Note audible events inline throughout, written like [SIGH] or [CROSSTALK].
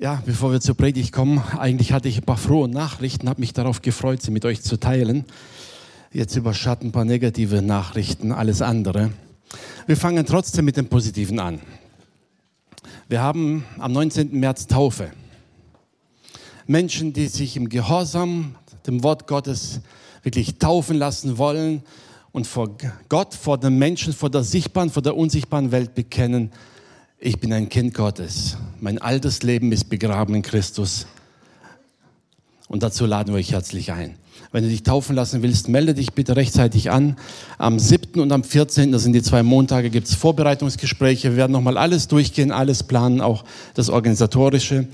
Ja, bevor wir zur Predigt kommen, eigentlich hatte ich ein paar frohe Nachrichten, habe mich darauf gefreut, sie mit euch zu teilen. Jetzt überschatten ein paar negative Nachrichten, alles andere. Wir fangen trotzdem mit dem Positiven an. Wir haben am 19. März Taufe. Menschen, die sich im Gehorsam dem Wort Gottes wirklich taufen lassen wollen und vor Gott, vor den Menschen, vor der sichtbaren, vor der unsichtbaren Welt bekennen, ich bin ein Kind Gottes. Mein altes Leben ist begraben in Christus. Und dazu laden wir euch herzlich ein. Wenn du dich taufen lassen willst, melde dich bitte rechtzeitig an. Am 7. und am 14., das sind die zwei Montage, gibt es Vorbereitungsgespräche. Wir werden nochmal alles durchgehen, alles planen, auch das Organisatorische.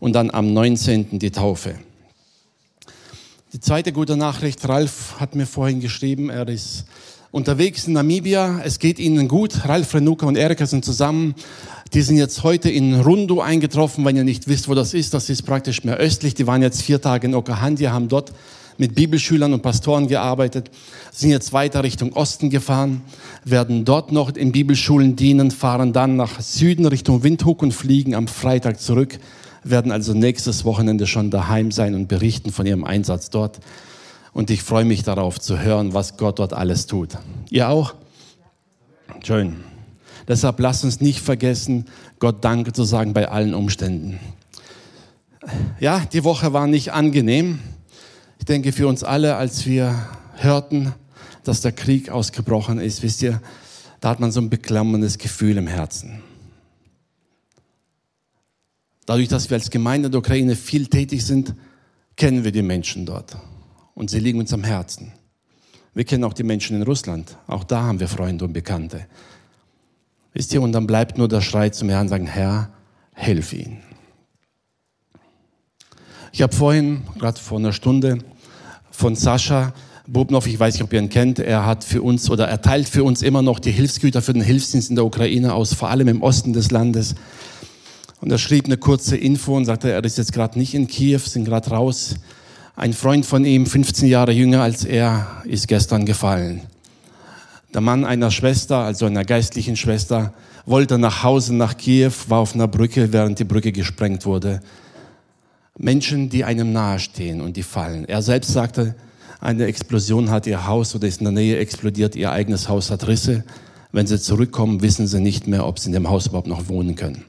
Und dann am 19. die Taufe. Die zweite gute Nachricht, Ralf hat mir vorhin geschrieben, er ist unterwegs in Namibia. Es geht ihnen gut. Ralf Renuka und Erika sind zusammen. Die sind jetzt heute in Rundu eingetroffen. Wenn ihr nicht wisst, wo das ist, das ist praktisch mehr östlich. Die waren jetzt vier Tage in Okahandi, haben dort mit Bibelschülern und Pastoren gearbeitet, sind jetzt weiter Richtung Osten gefahren, werden dort noch in Bibelschulen dienen, fahren dann nach Süden Richtung Windhoek und fliegen am Freitag zurück, werden also nächstes Wochenende schon daheim sein und berichten von ihrem Einsatz dort. Und ich freue mich darauf zu hören, was Gott dort alles tut. Ihr auch? Schön. Deshalb lasst uns nicht vergessen, Gott Danke zu sagen bei allen Umständen. Ja, die Woche war nicht angenehm. Ich denke für uns alle, als wir hörten, dass der Krieg ausgebrochen ist, wisst ihr, da hat man so ein beklammerndes Gefühl im Herzen. Dadurch, dass wir als Gemeinde in der Ukraine viel tätig sind, kennen wir die Menschen dort und sie liegen uns am Herzen. Wir kennen auch die Menschen in Russland. Auch da haben wir Freunde und Bekannte. Wisst ihr, und dann bleibt nur der Schrei zum Herrn, sagen, Herr, hilf ihnen. Ich habe vorhin, gerade vor einer Stunde, von Sascha Bubnov, ich weiß nicht, ob ihr ihn kennt, er hat für uns oder er teilt für uns immer noch die Hilfsgüter für den Hilfsdienst in der Ukraine aus, vor allem im Osten des Landes. Und er schrieb eine kurze Info und sagte, er ist jetzt gerade nicht in Kiew, sind gerade raus ein Freund von ihm, 15 Jahre jünger als er, ist gestern gefallen. Der Mann einer Schwester, also einer geistlichen Schwester, wollte nach Hause nach Kiew, war auf einer Brücke, während die Brücke gesprengt wurde. Menschen, die einem nahestehen und die fallen. Er selbst sagte, eine Explosion hat ihr Haus oder ist in der Nähe explodiert, ihr eigenes Haus hat Risse. Wenn sie zurückkommen, wissen sie nicht mehr, ob sie in dem Haus überhaupt noch wohnen können.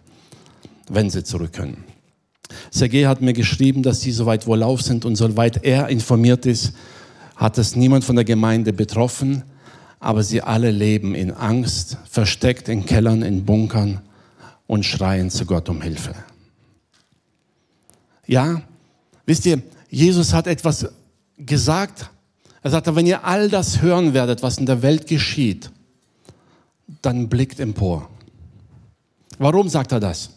Wenn sie zurück können. Sergei hat mir geschrieben, dass sie soweit wohlauf sind und soweit er informiert ist, hat es niemand von der Gemeinde betroffen, aber sie alle leben in Angst, versteckt in Kellern, in Bunkern und schreien zu Gott um Hilfe. Ja, wisst ihr, Jesus hat etwas gesagt. Er sagte, wenn ihr all das hören werdet, was in der Welt geschieht, dann blickt empor. Warum sagt er das?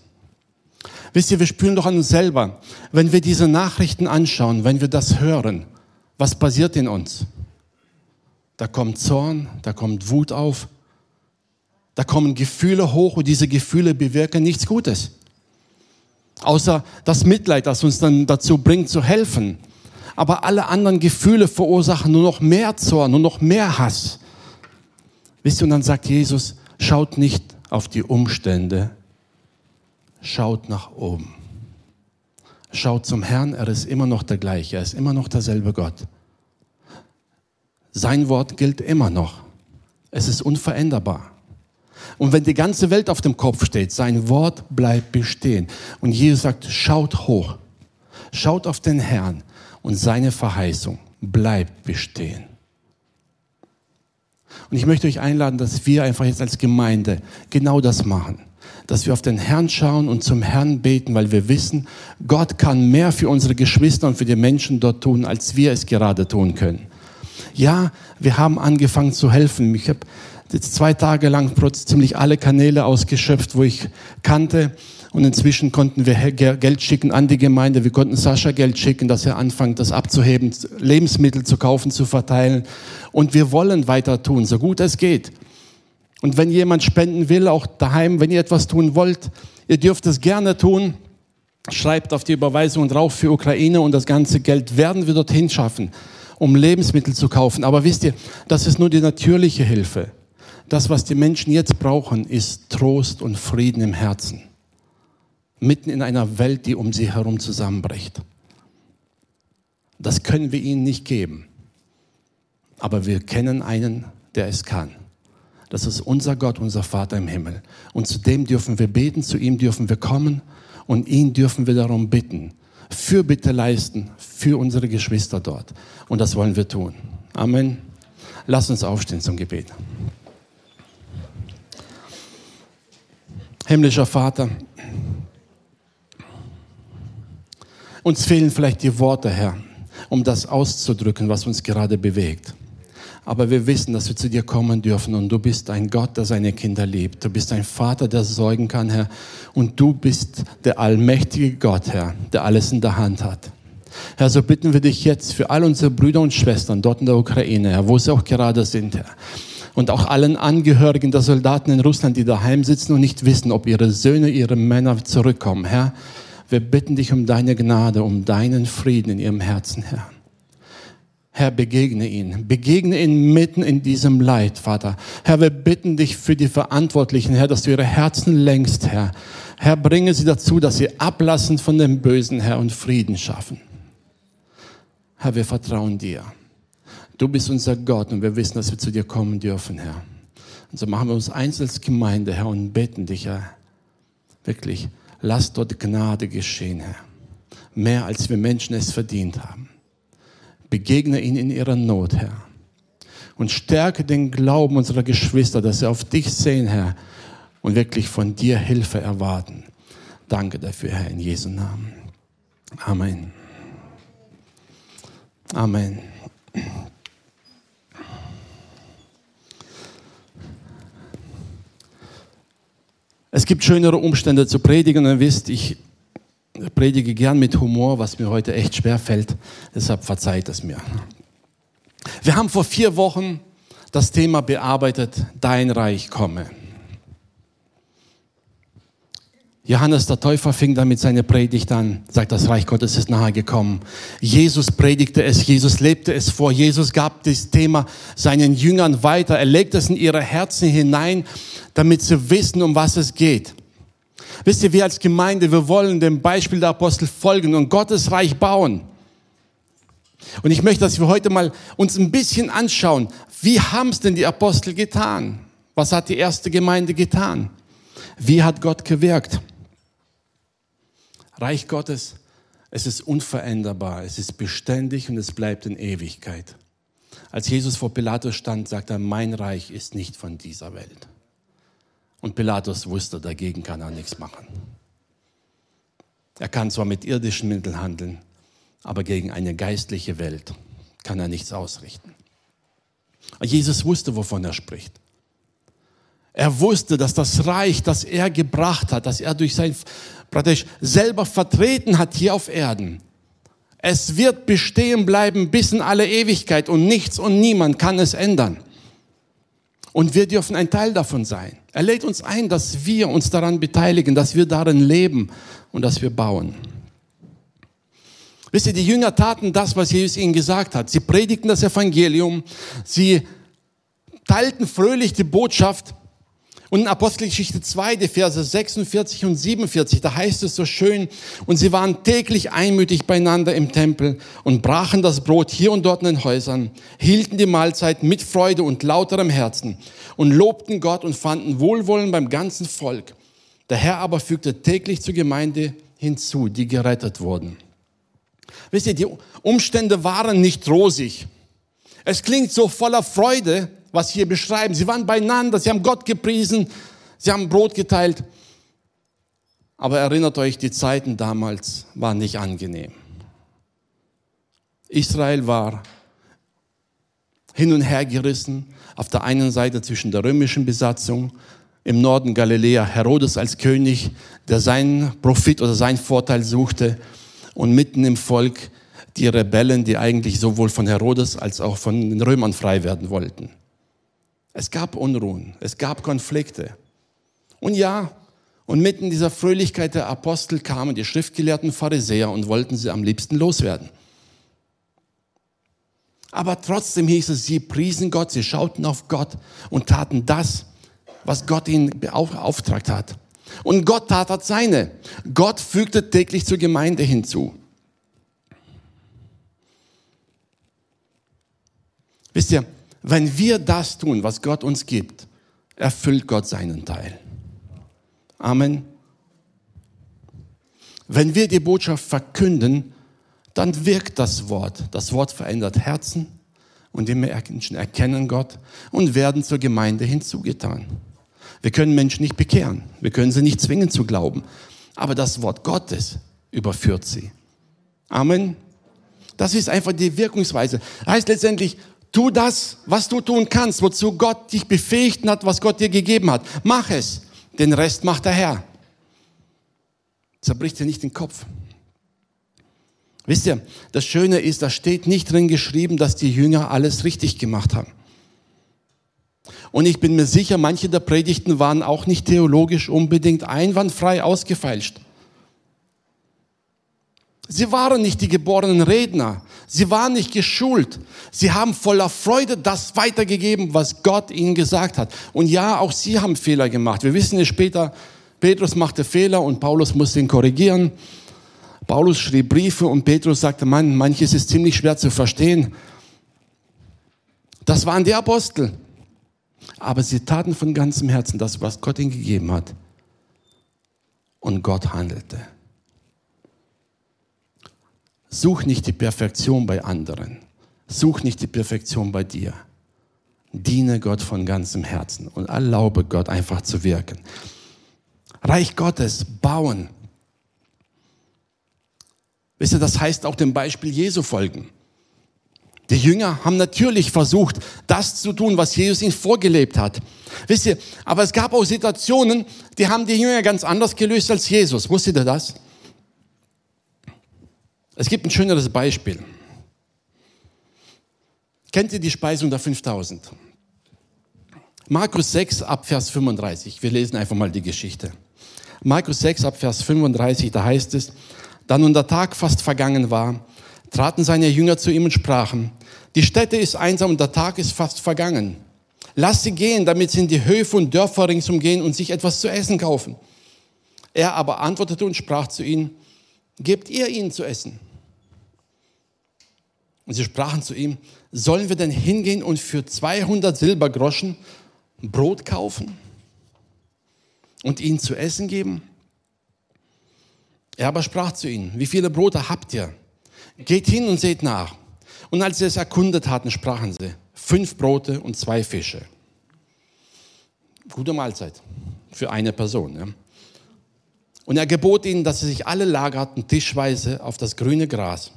Wisst ihr, wir spüren doch an uns selber, wenn wir diese Nachrichten anschauen, wenn wir das hören, was passiert in uns? Da kommt Zorn, da kommt Wut auf, da kommen Gefühle hoch und diese Gefühle bewirken nichts Gutes. Außer das Mitleid, das uns dann dazu bringt, zu helfen. Aber alle anderen Gefühle verursachen nur noch mehr Zorn, nur noch mehr Hass. Wisst ihr, und dann sagt Jesus, schaut nicht auf die Umstände, schaut nach oben. Schaut zum Herrn, er ist immer noch der gleiche, er ist immer noch derselbe Gott. Sein Wort gilt immer noch. Es ist unveränderbar. Und wenn die ganze Welt auf dem Kopf steht, sein Wort bleibt bestehen. Und Jesus sagt, schaut hoch, schaut auf den Herrn und seine Verheißung bleibt bestehen. Und ich möchte euch einladen, dass wir einfach jetzt als Gemeinde genau das machen dass wir auf den Herrn schauen und zum Herrn beten, weil wir wissen, Gott kann mehr für unsere Geschwister und für die Menschen dort tun, als wir es gerade tun können. Ja, wir haben angefangen zu helfen. Ich habe jetzt zwei Tage lang ziemlich alle Kanäle ausgeschöpft, wo ich kannte. Und inzwischen konnten wir Geld schicken an die Gemeinde. Wir konnten Sascha Geld schicken, dass er anfängt, das abzuheben, Lebensmittel zu kaufen, zu verteilen. Und wir wollen weiter tun, so gut es geht. Und wenn jemand spenden will, auch daheim, wenn ihr etwas tun wollt, ihr dürft es gerne tun. Schreibt auf die Überweisung drauf für Ukraine und das ganze Geld werden wir dorthin schaffen, um Lebensmittel zu kaufen. Aber wisst ihr, das ist nur die natürliche Hilfe. Das, was die Menschen jetzt brauchen, ist Trost und Frieden im Herzen. mitten in einer Welt, die um sie herum zusammenbricht. Das können wir ihnen nicht geben. Aber wir kennen einen, der es kann. Das ist unser Gott, unser Vater im Himmel. Und zu dem dürfen wir beten, zu ihm dürfen wir kommen und ihn dürfen wir darum bitten. Fürbitte leisten für unsere Geschwister dort. Und das wollen wir tun. Amen. Lass uns aufstehen zum Gebet. Himmlischer Vater, uns fehlen vielleicht die Worte, Herr, um das auszudrücken, was uns gerade bewegt. Aber wir wissen, dass wir zu dir kommen dürfen und du bist ein Gott, der seine Kinder liebt. Du bist ein Vater, der sorgen kann, Herr. Und du bist der allmächtige Gott, Herr, der alles in der Hand hat. Herr, so bitten wir dich jetzt für all unsere Brüder und Schwestern dort in der Ukraine, Herr, wo sie auch gerade sind, Herr. Und auch allen Angehörigen der Soldaten in Russland, die daheim sitzen und nicht wissen, ob ihre Söhne, ihre Männer zurückkommen. Herr, wir bitten dich um deine Gnade, um deinen Frieden in ihrem Herzen, Herr. Herr, begegne ihn. Begegne ihn mitten in diesem Leid, Vater. Herr, wir bitten dich für die Verantwortlichen, Herr, dass du ihre Herzen längst, Herr. Herr, bringe sie dazu, dass sie ablassen von dem Bösen, Herr, und Frieden schaffen. Herr, wir vertrauen dir. Du bist unser Gott und wir wissen, dass wir zu dir kommen dürfen, Herr. Und so machen wir uns eins als Gemeinde, Herr, und beten dich, Herr. Wirklich, lass dort Gnade geschehen, Herr. Mehr als wir Menschen es verdient haben. Begegne ihnen in ihrer Not, Herr. Und stärke den Glauben unserer Geschwister, dass sie auf dich sehen, Herr, und wirklich von dir Hilfe erwarten. Danke dafür, Herr, in Jesu Namen. Amen. Amen. Es gibt schönere Umstände zu predigen. Ihr wisst, ich predige gern mit Humor, was mir heute echt schwer fällt. Deshalb verzeiht es mir. Wir haben vor vier Wochen das Thema bearbeitet, dein Reich komme. Johannes der Täufer fing damit seine Predigt an, sagt, das Reich Gottes ist nahe gekommen. Jesus predigte es, Jesus lebte es vor, Jesus gab das Thema seinen Jüngern weiter, er legte es in ihre Herzen hinein, damit sie wissen, um was es geht. Wisst ihr, wir als Gemeinde, wir wollen dem Beispiel der Apostel folgen und Gottes Reich bauen. Und ich möchte, dass wir heute mal uns ein bisschen anschauen, wie haben es denn die Apostel getan? Was hat die erste Gemeinde getan? Wie hat Gott gewirkt? Reich Gottes, es ist unveränderbar, es ist beständig und es bleibt in Ewigkeit. Als Jesus vor Pilatus stand, sagte er, mein Reich ist nicht von dieser Welt. Und Pilatus wusste, dagegen kann er nichts machen. Er kann zwar mit irdischen Mitteln handeln, aber gegen eine geistliche Welt kann er nichts ausrichten. Jesus wusste, wovon er spricht. Er wusste, dass das Reich, das er gebracht hat, das er durch sein praktisch selber vertreten hat hier auf Erden. Es wird bestehen bleiben bis in alle Ewigkeit und nichts und niemand kann es ändern. Und wir dürfen ein Teil davon sein. Er lädt uns ein, dass wir uns daran beteiligen, dass wir darin leben und dass wir bauen. Wisst ihr, die Jünger taten das, was Jesus ihnen gesagt hat. Sie predigten das Evangelium, sie teilten fröhlich die Botschaft und in Apostelgeschichte 2, die Verse 46 und 47, da heißt es so schön, und sie waren täglich einmütig beieinander im Tempel und brachen das Brot hier und dort in den Häusern, hielten die Mahlzeit mit Freude und lauterem Herzen und lobten Gott und fanden Wohlwollen beim ganzen Volk. Der Herr aber fügte täglich zur Gemeinde hinzu, die gerettet wurden. Wisst ihr, die Umstände waren nicht rosig. Es klingt so voller Freude, was hier beschreiben. Sie waren beieinander, sie haben Gott gepriesen, sie haben Brot geteilt. Aber erinnert euch, die Zeiten damals waren nicht angenehm. Israel war hin und her gerissen, auf der einen Seite zwischen der römischen Besatzung, im Norden Galiläa Herodes als König, der seinen Profit oder seinen Vorteil suchte, und mitten im Volk die Rebellen, die eigentlich sowohl von Herodes als auch von den Römern frei werden wollten. Es gab Unruhen, es gab Konflikte. Und ja, und mitten dieser Fröhlichkeit der Apostel kamen die schriftgelehrten Pharisäer und wollten sie am liebsten loswerden. Aber trotzdem hieß es, sie priesen Gott, sie schauten auf Gott und taten das, was Gott ihnen beauftragt hat. Und Gott tat hat seine. Gott fügte täglich zur Gemeinde hinzu. Wisst ihr, wenn wir das tun, was Gott uns gibt, erfüllt Gott seinen Teil. Amen. Wenn wir die Botschaft verkünden, dann wirkt das Wort. Das Wort verändert Herzen und die Menschen erkennen Gott und werden zur Gemeinde hinzugetan. Wir können Menschen nicht bekehren. Wir können sie nicht zwingen zu glauben. Aber das Wort Gottes überführt sie. Amen. Das ist einfach die Wirkungsweise. Heißt letztendlich, tu das, was du tun kannst, wozu Gott dich befähigt hat, was Gott dir gegeben hat. Mach es. Den Rest macht der Herr. Zerbricht dir nicht den Kopf. Wisst ihr, das Schöne ist, da steht nicht drin geschrieben, dass die Jünger alles richtig gemacht haben. Und ich bin mir sicher, manche der Predigten waren auch nicht theologisch unbedingt einwandfrei ausgefeilscht. Sie waren nicht die geborenen Redner. Sie waren nicht geschult. Sie haben voller Freude das weitergegeben, was Gott ihnen gesagt hat. Und ja, auch sie haben Fehler gemacht. Wir wissen es später, Petrus machte Fehler und Paulus musste ihn korrigieren. Paulus schrieb Briefe und Petrus sagte, Mann, manches ist ziemlich schwer zu verstehen. Das waren die Apostel. Aber sie taten von ganzem Herzen das, was Gott ihnen gegeben hat. Und Gott handelte. Such nicht die Perfektion bei anderen. Such nicht die Perfektion bei dir. Diene Gott von ganzem Herzen und erlaube Gott einfach zu wirken. Reich Gottes bauen Wisst ihr, das heißt auch dem Beispiel Jesu folgen. Die Jünger haben natürlich versucht, das zu tun, was Jesus ihnen vorgelebt hat. Wisst ihr, aber es gab auch Situationen, die haben die Jünger ganz anders gelöst als Jesus. Wusstet ihr das? Es gibt ein schöneres Beispiel. Kennt ihr die Speisung der 5000? Markus 6 ab Vers 35. Wir lesen einfach mal die Geschichte. Markus 6 ab Vers 35, da heißt es, da nun der Tag fast vergangen war, traten seine Jünger zu ihm und sprachen, die Stätte ist einsam und der Tag ist fast vergangen. Lass sie gehen, damit sie in die Höfe und Dörfer ringsum gehen und sich etwas zu essen kaufen. Er aber antwortete und sprach zu ihnen, gebt ihr ihnen zu essen. Und sie sprachen zu ihm, sollen wir denn hingehen und für 200 Silbergroschen Brot kaufen und ihnen zu essen geben? Er aber sprach zu ihnen, wie viele Brote habt ihr? Geht hin und seht nach. Und als sie es erkundet hatten, sprachen sie, fünf Brote und zwei Fische. Gute Mahlzeit für eine Person. Ja. Und er gebot ihnen, dass sie sich alle lagerten tischweise auf das grüne Gras.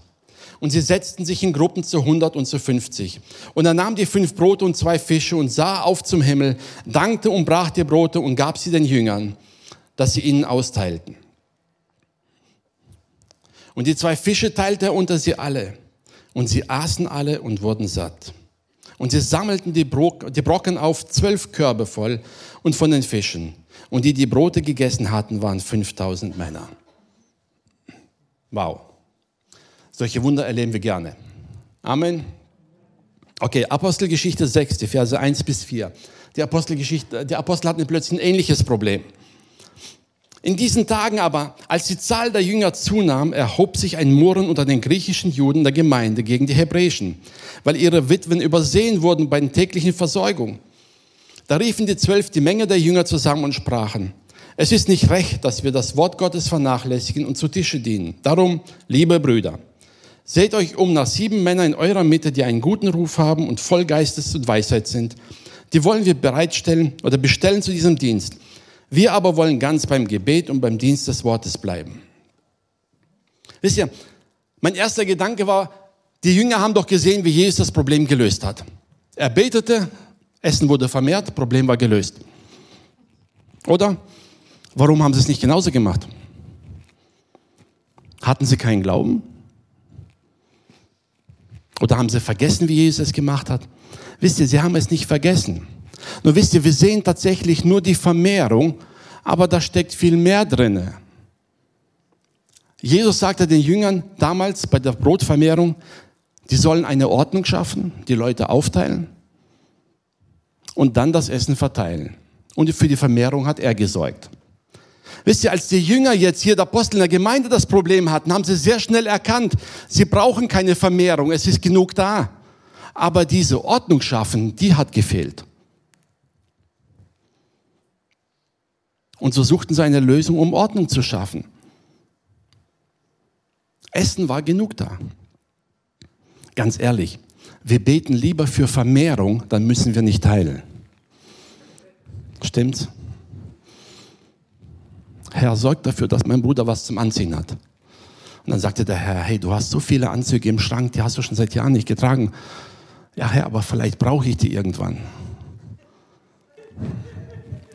Und sie setzten sich in Gruppen zu 100 und zu 50. Und er nahm die fünf Brote und zwei Fische und sah auf zum Himmel, dankte und brach die Brote und gab sie den Jüngern, dass sie ihnen austeilten. Und die zwei Fische teilte er unter sie alle. Und sie aßen alle und wurden satt. Und sie sammelten die, Brocken auf zwölf Körbe voll und von den Fischen. Und die, die Brote gegessen hatten, waren 5000 Männer. Wow. Solche Wunder erleben wir gerne. Amen. Okay, Apostelgeschichte 6, die Verse 1 bis 4. Die Apostelgeschichte, der Apostel hatten plötzlich ein ähnliches Problem. In diesen Tagen aber, als die Zahl der Jünger zunahm, erhob sich ein Murren unter den griechischen Juden der Gemeinde gegen die Hebräischen, weil ihre Witwen übersehen wurden bei den täglichen Versorgung. Da riefen die Zwölf die Menge der Jünger zusammen und sprachen, es ist nicht recht, dass wir das Wort Gottes vernachlässigen und zu Tische dienen. Darum, liebe Brüder, seht euch um nach sieben Männern in eurer Mitte, die einen guten Ruf haben und voll Geistes und Weisheit sind. Die wollen wir bereitstellen oder bestellen zu diesem Dienst. Wir aber wollen ganz beim Gebet und beim Dienst des Wortes bleiben. Wisst ihr, mein erster Gedanke war, die Jünger haben doch gesehen, wie Jesus das Problem gelöst hat. Er betete, Essen wurde vermehrt, Problem war gelöst. Oder? Warum haben sie es nicht genauso gemacht? Hatten sie keinen Glauben? Oder haben sie vergessen, wie Jesus es gemacht hat? Wisst ihr, sie haben es nicht vergessen. Nur wisst ihr, wir sehen tatsächlich nur die Vermehrung, aber da steckt viel mehr drin. Jesus sagte den Jüngern damals bei der Brotvermehrung, die sollen eine Ordnung schaffen, die Leute aufteilen und dann das Essen verteilen. Und für die Vermehrung hat er gesorgt. Wisst ihr, als die Jünger jetzt hier, der Apostel in der Gemeinde das Problem hatten, haben sie sehr schnell erkannt, sie brauchen keine Vermehrung, es ist genug da. Aber diese Ordnung schaffen, die hat gefehlt. Und so suchten sie eine Lösung, um Ordnung zu schaffen. Essen war genug da. Ganz ehrlich, wir beten lieber für Vermehrung, dann müssen wir nicht teilen. Stimmt's? Herr, sorg dafür, dass mein Bruder was zum Anziehen hat. Und dann sagte der Herr, hey, du hast so viele Anzüge im Schrank, die hast du schon seit Jahren nicht getragen. Ja, Herr, aber vielleicht brauche ich die irgendwann.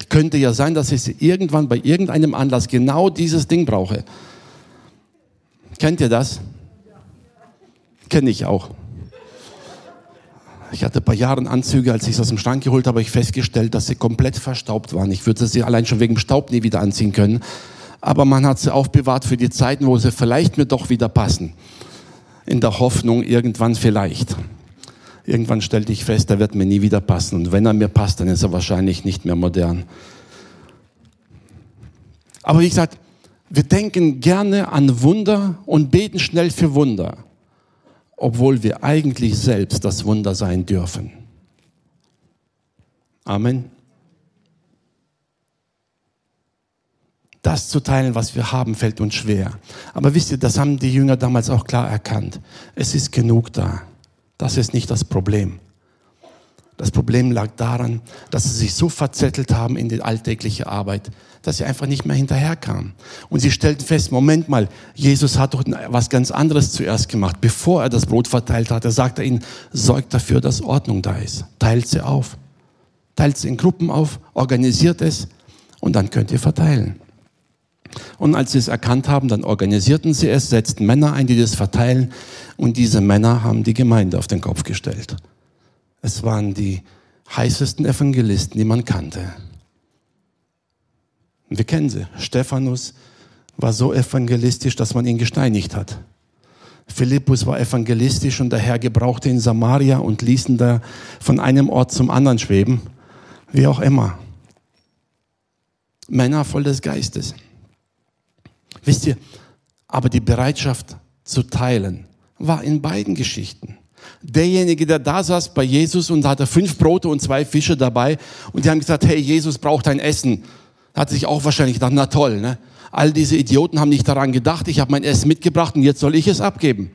Könnte ja sein, dass ich sie irgendwann bei irgendeinem Anlass genau dieses Ding brauche. Kennt ihr das? Kenne ich auch. Ich hatte ein paar Jahre Anzüge, als ich es aus dem Schrank geholt habe, habe ich festgestellt, dass sie komplett verstaubt waren. Ich würde sie allein schon wegen Staub nie wieder anziehen können. Aber man hat sie aufbewahrt für die Zeiten, wo sie vielleicht mir doch wieder passen. In der Hoffnung, irgendwann vielleicht. Irgendwann stellte ich fest, er wird mir nie wieder passen. Und wenn er mir passt, dann ist er wahrscheinlich nicht mehr modern. Aber wie gesagt, wir denken gerne an Wunder und beten schnell für Wunder obwohl wir eigentlich selbst das Wunder sein dürfen. Amen. Das zu teilen, was wir haben, fällt uns schwer. Aber wisst ihr, das haben die Jünger damals auch klar erkannt. Es ist genug da. Das ist nicht das Problem. Das Problem lag daran, dass sie sich so verzettelt haben in die alltägliche Arbeit, dass sie einfach nicht mehr hinterherkamen. Und sie stellten fest, Moment mal, Jesus hat doch was ganz anderes zuerst gemacht. Bevor er das Brot verteilt hat, er sagte ihnen, sorgt dafür, dass Ordnung da ist. Teilt sie auf. Teilt sie in Gruppen auf, organisiert es und dann könnt ihr verteilen. Und als sie es erkannt haben, dann organisierten sie es, setzten Männer ein, die das verteilen. Und diese Männer haben die Gemeinde auf den Kopf gestellt. Es waren die heißesten Evangelisten, die man kannte. Wir kennen sie. Stephanus war so evangelistisch, dass man ihn gesteinigt hat. Philippus war evangelistisch und der Herr gebrauchte ihn Samaria und ließ ihn da von einem Ort zum anderen schweben. Wie auch immer. Männer voll des Geistes. Wisst ihr, aber die Bereitschaft zu teilen war in beiden Geschichten derjenige, der da saß bei Jesus und hatte fünf Brote und zwei Fische dabei und die haben gesagt, hey, Jesus braucht ein Essen. Hat sich auch wahrscheinlich gedacht, na toll, ne? All diese Idioten haben nicht daran gedacht, ich habe mein Essen mitgebracht und jetzt soll ich es abgeben.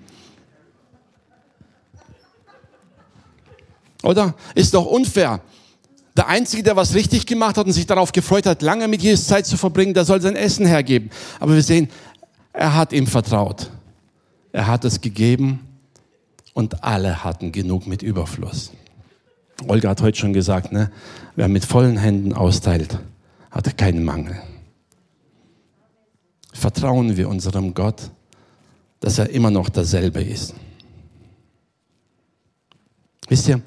Oder? Ist doch unfair. Der Einzige, der was richtig gemacht hat und sich darauf gefreut hat, lange mit Jesus Zeit zu verbringen, der soll sein Essen hergeben. Aber wir sehen, er hat ihm vertraut. Er hat es gegeben und alle hatten genug mit Überfluss. Olga hat heute schon gesagt, ne, wer mit vollen Händen austeilt, hat keinen Mangel. Vertrauen wir unserem Gott, dass er immer noch derselbe ist. Wisst ihr,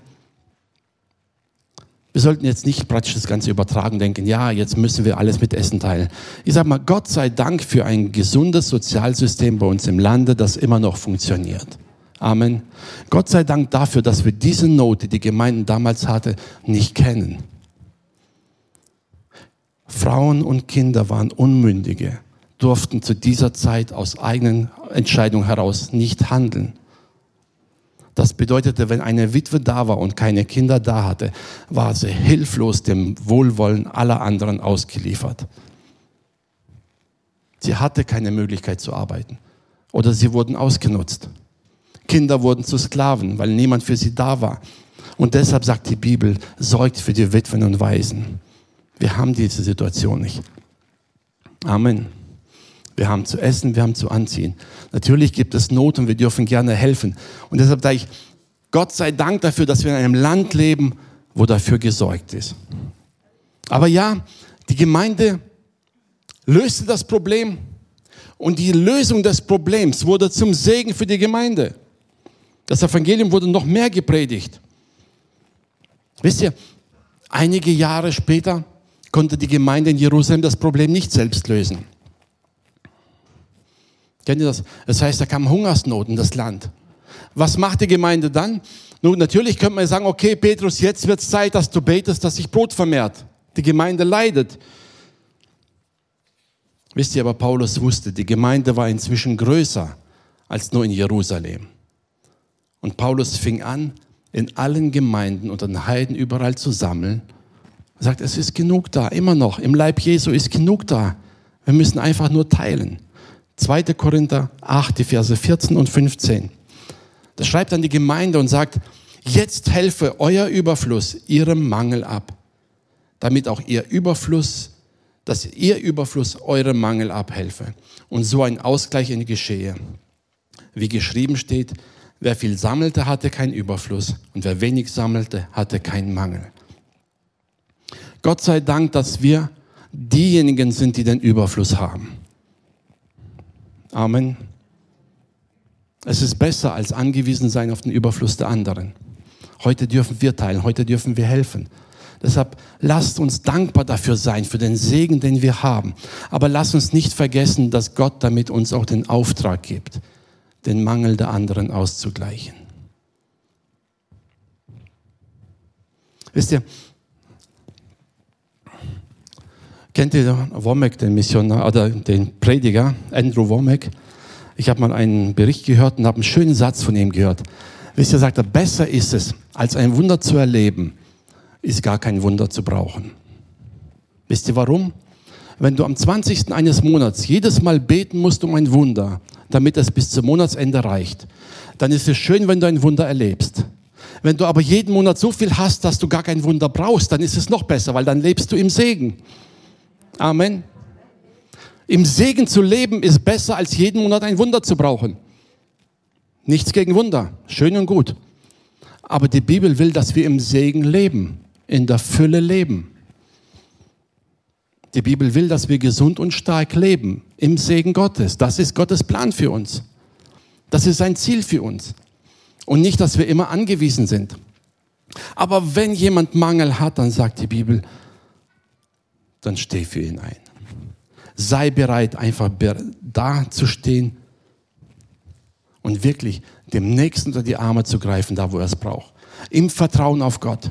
wir sollten jetzt nicht praktisch das Ganze übertragen, denken, ja, jetzt müssen wir alles mit Essen teilen. Ich sage mal, Gott sei Dank für ein gesundes Sozialsystem bei uns im Lande, das immer noch funktioniert. Amen. Gott sei Dank dafür, dass wir diese Not, die die Gemeinden damals hatte, nicht kennen. Frauen und Kinder waren Unmündige, durften zu dieser Zeit aus eigenen Entscheidungen heraus nicht handeln. Das bedeutete, wenn eine Witwe da war und keine Kinder da hatte, war sie hilflos dem Wohlwollen aller anderen ausgeliefert. Sie hatte keine Möglichkeit zu arbeiten oder sie wurden ausgenutzt. Kinder wurden zu Sklaven, weil niemand für sie da war. Und deshalb sagt die Bibel, sorgt für die Witwen und Waisen. Wir haben diese Situation nicht. Amen. Wir haben zu essen, wir haben zu anziehen. Natürlich gibt es Not und wir dürfen gerne helfen. Und deshalb sage ich, Gott sei Dank dafür, dass wir in einem Land leben, wo dafür gesorgt ist. Aber ja, die Gemeinde löste das Problem und die Lösung des Problems wurde zum Segen für die Gemeinde. Das Evangelium wurde noch mehr gepredigt. Wisst ihr, einige Jahre später konnte die Gemeinde in Jerusalem das Problem nicht selbst lösen. Kennt ihr das? Das heißt, da kam Hungersnot in das Land. Was macht die Gemeinde dann? Nun, natürlich könnte man sagen, okay, Petrus, jetzt wird es Zeit, dass du betest, dass sich Brot vermehrt. Die Gemeinde leidet. Wisst ihr aber, Paulus wusste, die Gemeinde war inzwischen größer als nur in Jerusalem. Und Paulus fing an, in allen Gemeinden und den Heiden überall zu sammeln. Er sagt, es ist genug da, immer noch. Im Leib Jesu ist genug da. Wir müssen einfach nur teilen. 2. Korinther 8, die Verse 14 und 15. Da schreibt dann die Gemeinde und sagt, jetzt helfe euer Überfluss ihrem Mangel ab, damit auch ihr Überfluss, dass ihr Überfluss eurem Mangel abhelfe und so ein Ausgleich in geschehe. Wie geschrieben steht, wer viel sammelte, hatte keinen Überfluss und wer wenig sammelte, hatte keinen Mangel. Gott sei Dank, dass wir diejenigen sind, die den Überfluss haben. Amen. Es ist besser als angewiesen sein auf den Überfluss der anderen. Heute dürfen wir teilen, heute dürfen wir helfen. Deshalb lasst uns dankbar dafür sein, für den Segen, den wir haben. Aber lasst uns nicht vergessen, dass Gott damit uns auch den Auftrag gibt, den Mangel der anderen auszugleichen. Wisst ihr, kennt ihr Womack, den Missionar oder den Prediger, Andrew Womack? Ich habe mal einen Bericht gehört und habe einen schönen Satz von ihm gehört. Wisst ihr, sagt er, besser ist es, als ein Wunder zu erleben, ist gar kein Wunder zu brauchen. Wisst ihr warum? Wenn du am 20. eines Monats jedes Mal beten musst um ein Wunder, damit es bis zum Monatsende reicht, dann ist es schön, wenn du ein Wunder erlebst. Wenn du aber jeden Monat so viel hast, dass du gar kein Wunder brauchst, dann ist es noch besser, weil dann lebst du im Segen. Amen. Im Segen zu leben ist besser, als jeden Monat ein Wunder zu brauchen. Nichts gegen Wunder, schön und gut. Aber die Bibel will, dass wir im Segen leben, in der Fülle leben. Die Bibel will, dass wir gesund und stark leben, im Segen Gottes. Das ist Gottes Plan für uns. Das ist sein Ziel für uns. Und nicht, dass wir immer angewiesen sind. Aber wenn jemand Mangel hat, dann sagt die Bibel, dann steh für ihn ein. Sei bereit, einfach da zu stehen und wirklich dem Nächsten unter die Arme zu greifen, da wo er es braucht. Im Vertrauen auf Gott.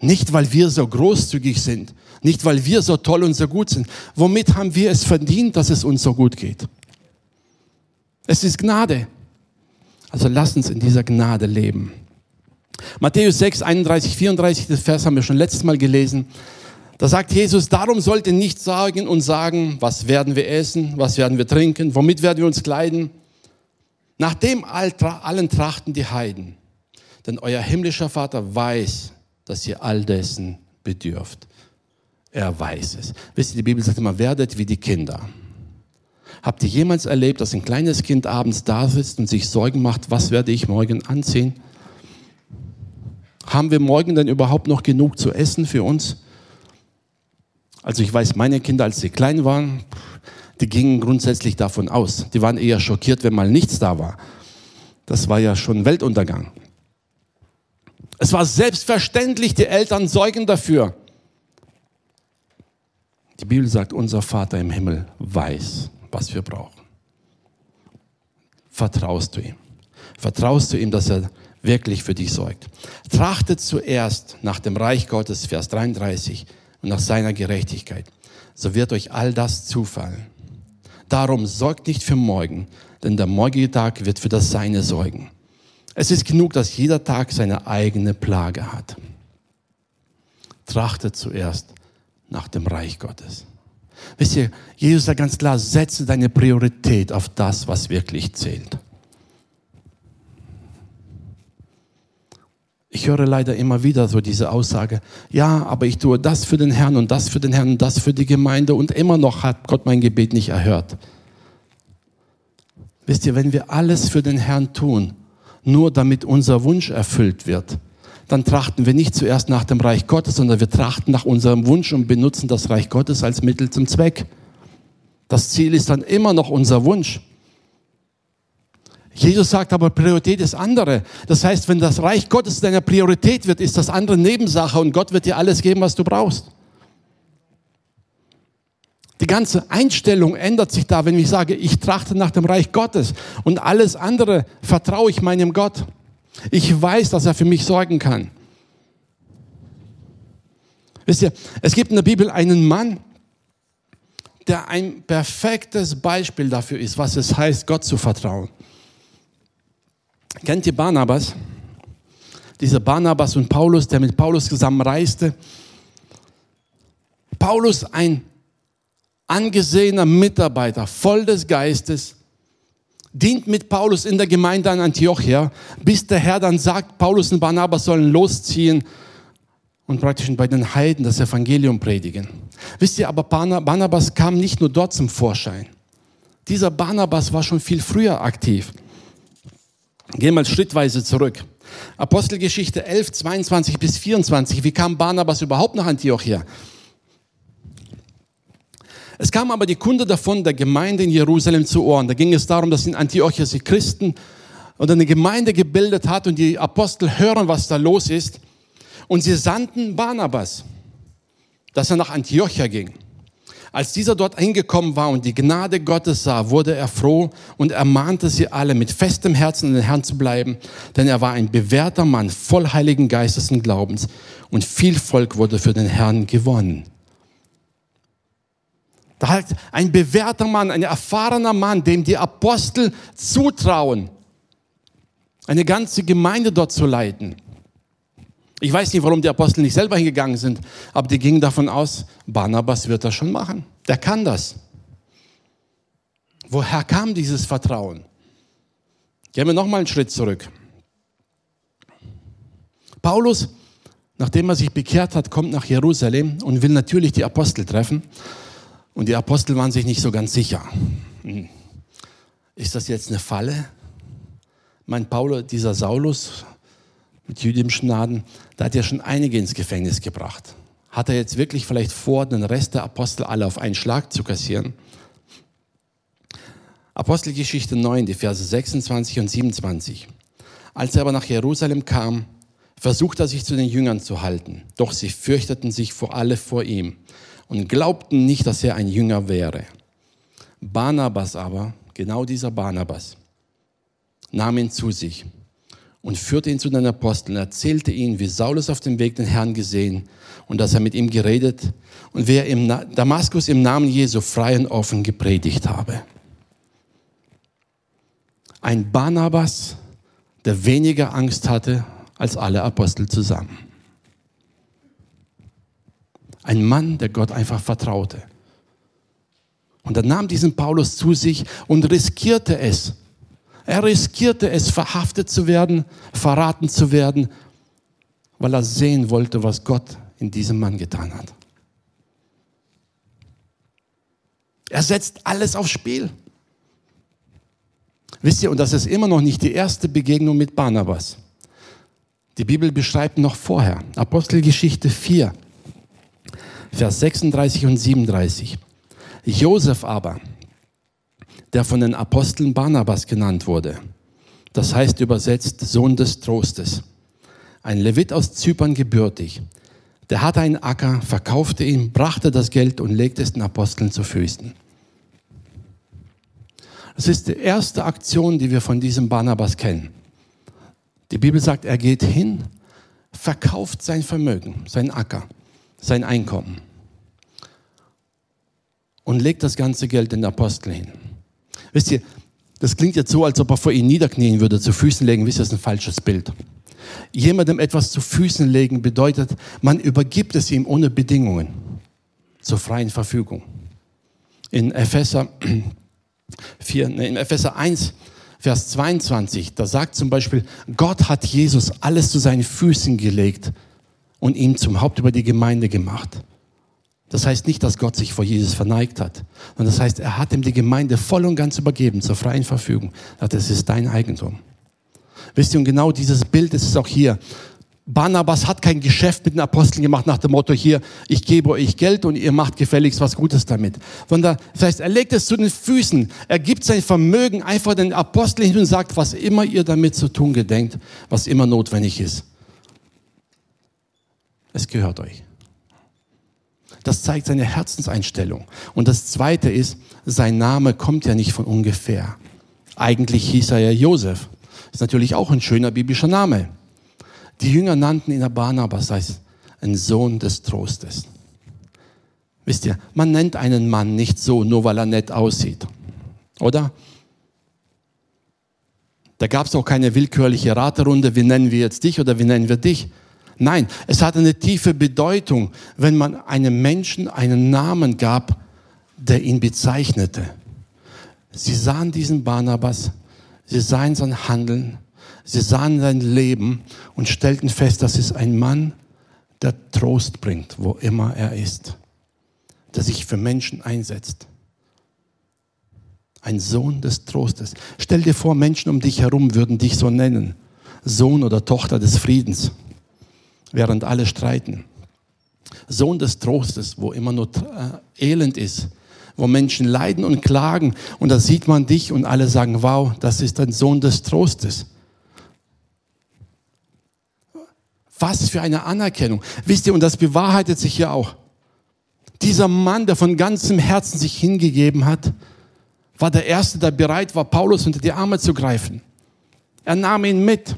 Nicht, weil wir so großzügig sind, nicht, weil wir so toll und so gut sind. Womit haben wir es verdient, dass es uns so gut geht? Es ist Gnade. Also lass uns in dieser Gnade leben. Matthäus 6, 31, 34, das Vers haben wir schon letztes Mal gelesen. Da sagt Jesus, darum sollt ihr nicht sagen und sagen, was werden wir essen, was werden wir trinken, womit werden wir uns kleiden. Nach dem allen trachten die Heiden. Denn euer himmlischer Vater weiß, dass ihr all dessen bedürft. Er weiß es. Wisst ihr, die Bibel sagt immer, werdet wie die Kinder. Habt ihr jemals erlebt, dass ein kleines Kind abends da sitzt und sich Sorgen macht, was werde ich morgen anziehen? Haben wir morgen denn überhaupt noch genug zu essen für uns? Also ich weiß, meine Kinder, als sie klein waren, die gingen grundsätzlich davon aus. Die waren eher schockiert, wenn mal nichts da war. Das war ja schon Weltuntergang. Es war selbstverständlich, die Eltern sorgen dafür. Die Bibel sagt, unser Vater im Himmel weiß, was wir brauchen. Vertraust du ihm? Vertraust du ihm, dass er wirklich für dich sorgt? Trachtet zuerst nach dem Reich Gottes, Vers 33, und nach seiner Gerechtigkeit. So wird euch all das zufallen. Darum sorgt nicht für morgen, denn der morgige Tag wird für das Seine sorgen. Es ist genug, dass jeder Tag seine eigene Plage hat. Trachte zuerst nach dem Reich Gottes. Wisst ihr, Jesus sagt ganz klar, setze deine Priorität auf das, was wirklich zählt. Ich höre leider immer wieder so diese Aussage, ja, aber ich tue das für den Herrn und das für den Herrn und das für die Gemeinde und immer noch hat Gott mein Gebet nicht erhört. Wisst ihr, wenn wir alles für den Herrn tun, nur damit unser Wunsch erfüllt wird, dann trachten wir nicht zuerst nach dem Reich Gottes, sondern wir trachten nach unserem Wunsch und benutzen das Reich Gottes als Mittel zum Zweck. Das Ziel ist dann immer noch unser Wunsch. Jesus sagt aber, Priorität ist andere. Das heißt, wenn das Reich Gottes deine Priorität wird, ist das andere Nebensache und Gott wird dir alles geben, was du brauchst. Die ganze Einstellung ändert sich da, wenn ich sage, ich trachte nach dem Reich Gottes und alles andere vertraue ich meinem Gott. Ich weiß, dass er für mich sorgen kann. Wisst ihr, es gibt in der Bibel einen Mann, der ein perfektes Beispiel dafür ist, was es heißt, Gott zu vertrauen. Kennt ihr Barnabas? Dieser Barnabas und Paulus, der mit Paulus zusammen reiste. Paulus, ein angesehener Mitarbeiter, voll des Geistes, dient mit Paulus in der Gemeinde an Antiochia, bis der Herr dann sagt, Paulus und Barnabas sollen losziehen und praktisch bei den Heiden das Evangelium predigen. Wisst ihr, aber Barnabas kam nicht nur dort zum Vorschein. Dieser Barnabas war schon viel früher aktiv. Gehen wir schrittweise zurück. Apostelgeschichte 11, 22 bis 24. Wie kam Barnabas überhaupt nach Antiochia? Es kam aber die Kunde davon der Gemeinde in Jerusalem zu Ohren. Da ging es darum, dass in Antiochia sich Christen oder eine Gemeinde gebildet hat und die Apostel hören, was da los ist. Und sie sandten Barnabas, dass er nach Antiochia ging. Als dieser dort hingekommen war und die Gnade Gottes sah, wurde er froh und ermahnte sie alle, mit festem Herzen in den Herrn zu bleiben, denn er war ein bewährter Mann, voll heiligen Geistes und Glaubens, und viel Volk wurde für den Herrn gewonnen. Da hat ein bewährter Mann, ein erfahrener Mann, dem die Apostel zutrauen, eine ganze Gemeinde dort zu leiten. Ich weiß nicht, warum die Apostel nicht selber hingegangen sind, aber die gingen davon aus, Barnabas wird das schon machen. Der kann das. Woher kam dieses Vertrauen? Gehen wir nochmal einen Schritt zurück. Paulus, nachdem er sich bekehrt hat, kommt nach Jerusalem und will natürlich die Apostel treffen. Und die Apostel waren sich nicht so ganz sicher. Hm. Ist das jetzt eine Falle? Mein Paulus, dieser Saulus mit jüdischem Gnaden, da hat ja schon einige ins Gefängnis gebracht. Hat er jetzt wirklich vielleicht vor, den Rest der Apostel alle auf einen Schlag zu kassieren? Apostelgeschichte 9, die Verse 26 und 27. Als er aber nach Jerusalem kam, versuchte er sich zu den Jüngern zu halten, doch sie fürchteten sich vor alle vor ihm und glaubten nicht, dass er ein Jünger wäre. Barnabas aber, genau dieser Barnabas, nahm ihn zu sich und führte ihn zu den Aposteln, erzählte ihnen, wie Saulus auf dem Weg den Herrn gesehen und dass er mit ihm geredet und wie er im Damaskus im Namen Jesu frei und offen gepredigt habe. Ein Barnabas, der weniger Angst hatte als alle Apostel zusammen. Ein Mann, der Gott einfach vertraute. Und er nahm diesen Paulus zu sich und riskierte es. Er riskierte es, verhaftet zu werden, verraten zu werden, weil er sehen wollte, was Gott in diesem Mann getan hat. Er setzt alles aufs Spiel. Wisst ihr, und das ist immer noch nicht die erste Begegnung mit Barnabas. Die Bibel beschreibt noch vorher, Apostelgeschichte 4, Vers 36 und 37. Josef aber, der von den Aposteln Barnabas genannt wurde, das heißt übersetzt Sohn des Trostes, ein Levit aus Zypern gebürtig, der hatte einen Acker, verkaufte ihn, brachte das Geld und legte es den Aposteln zu Füßen. Das ist die erste Aktion, die wir von diesem Barnabas kennen. Die Bibel sagt, er geht hin, verkauft sein Vermögen, sein Acker, sein Einkommen und legt das ganze Geld den Aposteln hin. Wisst ihr, das klingt jetzt so, als ob er vor ihnen niederknien würde, zu Füßen legen. Wisst ihr, das ist ein falsches Bild. Jemandem etwas zu Füßen legen bedeutet, man übergibt es ihm ohne Bedingungen zur freien Verfügung. In Epheser [CLEARS THROAT] 4, in Epheser 1, Vers 22, da sagt zum Beispiel, Gott hat Jesus alles zu seinen Füßen gelegt und ihn zum Haupt über die Gemeinde gemacht. Das heißt nicht, dass Gott sich vor Jesus verneigt hat, sondern das heißt, er hat ihm die Gemeinde voll und ganz übergeben, zur freien Verfügung. Das ist dein Eigentum. Wisst ihr, und genau dieses Bild ist es auch hier. Barnabas hat kein Geschäft mit den Aposteln gemacht nach dem Motto hier, ich gebe euch Geld und ihr macht gefälligst was Gutes damit. Sondern das heißt, er legt es zu den Füßen, er gibt sein Vermögen einfach den Aposteln hin und sagt, was immer ihr damit zu tun gedenkt, was immer notwendig ist. Es gehört euch. Das zeigt seine Herzenseinstellung. Und das Zweite ist, sein Name kommt ja nicht von ungefähr. Eigentlich hieß er ja Josef. Ist natürlich auch ein schöner biblischer Name. Die Jünger nannten ihn Barnabas, heißt ein Sohn des Trostes. Wisst ihr, man nennt einen Mann nicht so, nur weil er nett aussieht. Oder? Da gab es auch keine willkürliche Raterunde, wie nennen wir jetzt dich oder wie nennen wir dich. Nein, es hat eine tiefe Bedeutung, wenn man einem Menschen einen Namen gab, der ihn bezeichnete. Sie sahen diesen Barnabas, sie sahen sein Handeln, sie sahen sein Leben und stellten fest, das ist ein Mann, der Trost bringt, wo immer er ist, der sich für Menschen einsetzt. Ein Sohn des Trostes. Stell dir vor, Menschen um dich herum würden dich so nennen. Sohn oder Tochter des Friedens, während alle streiten. Sohn des Trostes, wo immer nur äh, Elend ist, wo Menschen leiden und klagen. Und da sieht man dich und alle sagen, wow, das ist ein Sohn des Trostes. Was für eine Anerkennung. Wisst ihr, und das bewahrheitet sich ja auch. Dieser Mann, der von ganzem Herzen sich hingegeben hat, war der Erste, der bereit war, Paulus unter die Arme zu greifen. Er nahm ihn mit.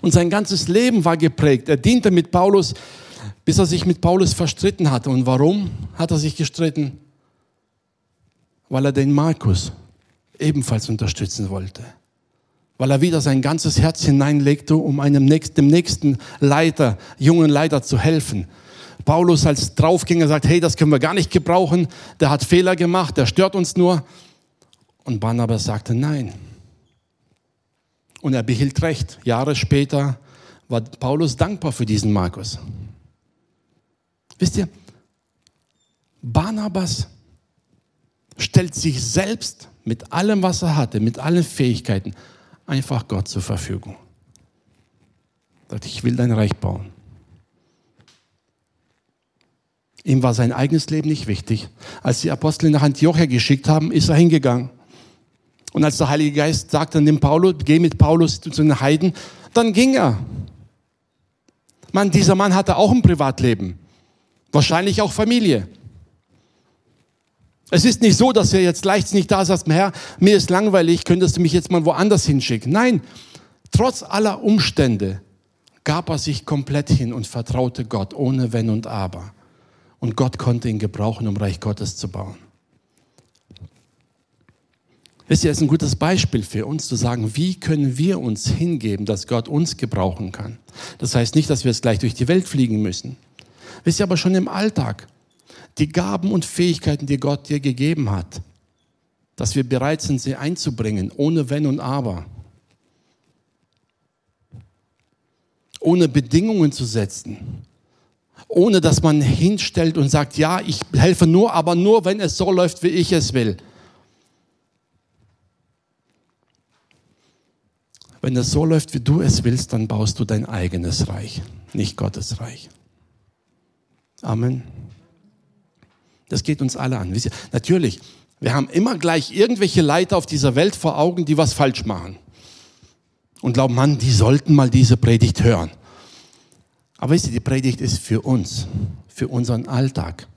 Und sein ganzes Leben war geprägt. Er diente mit Paulus, bis er sich mit Paulus verstritten hatte. Und warum hat er sich gestritten? Weil er den Markus ebenfalls unterstützen wollte weil er wieder sein ganzes Herz hineinlegte, um einem nächsten, dem nächsten Leiter, jungen Leiter zu helfen. Paulus als Draufgänger sagt, hey, das können wir gar nicht gebrauchen, der hat Fehler gemacht, der stört uns nur. Und Barnabas sagte, nein. Und er behielt recht. Jahre später war Paulus dankbar für diesen Markus. Wisst ihr, Barnabas stellt sich selbst mit allem, was er hatte, mit allen Fähigkeiten, einfach Gott zur Verfügung. Er sagt, ich will dein Reich bauen. Ihm war sein eigenes Leben nicht wichtig. Als die Apostel nach Antiochia geschickt haben, ist er hingegangen. Und als der Heilige Geist sagte, nimm Paulus, geh mit Paulus zu den Heiden, dann ging er. Mann, dieser Mann hatte auch ein Privatleben. Wahrscheinlich auch Familie. Es ist nicht so, dass er jetzt leichtsinnig da sagt, Herr, mir ist langweilig, könntest du mich jetzt mal woanders hinschicken. Nein, trotz aller Umstände gab er sich komplett hin und vertraute Gott ohne Wenn und Aber. Und Gott konnte ihn gebrauchen, um Reich Gottes zu bauen. Wisst ihr, es ist ein gutes Beispiel für uns zu sagen, wie können wir uns hingeben, dass Gott uns gebrauchen kann. Das heißt nicht, dass wir jetzt gleich durch die Welt fliegen müssen. Wisst ihr, aber schon im Alltag die Gaben und Fähigkeiten, die Gott dir gegeben hat, dass wir bereit sind, sie einzubringen, ohne Wenn und Aber. Ohne Bedingungen zu setzen. Ohne dass man hinstellt und sagt, ja, ich helfe nur, aber nur, wenn es so läuft, wie ich es will. Wenn es so läuft, wie du es willst, dann baust du dein eigenes Reich, nicht Gottes Reich. Amen. Das geht uns alle an. Natürlich, wir haben immer gleich irgendwelche Leiter auf dieser Welt vor Augen, die was falsch machen. Und glauben, Mann, die sollten mal diese Predigt hören. Aber wisst ihr, die Predigt ist für uns, für unseren Alltag.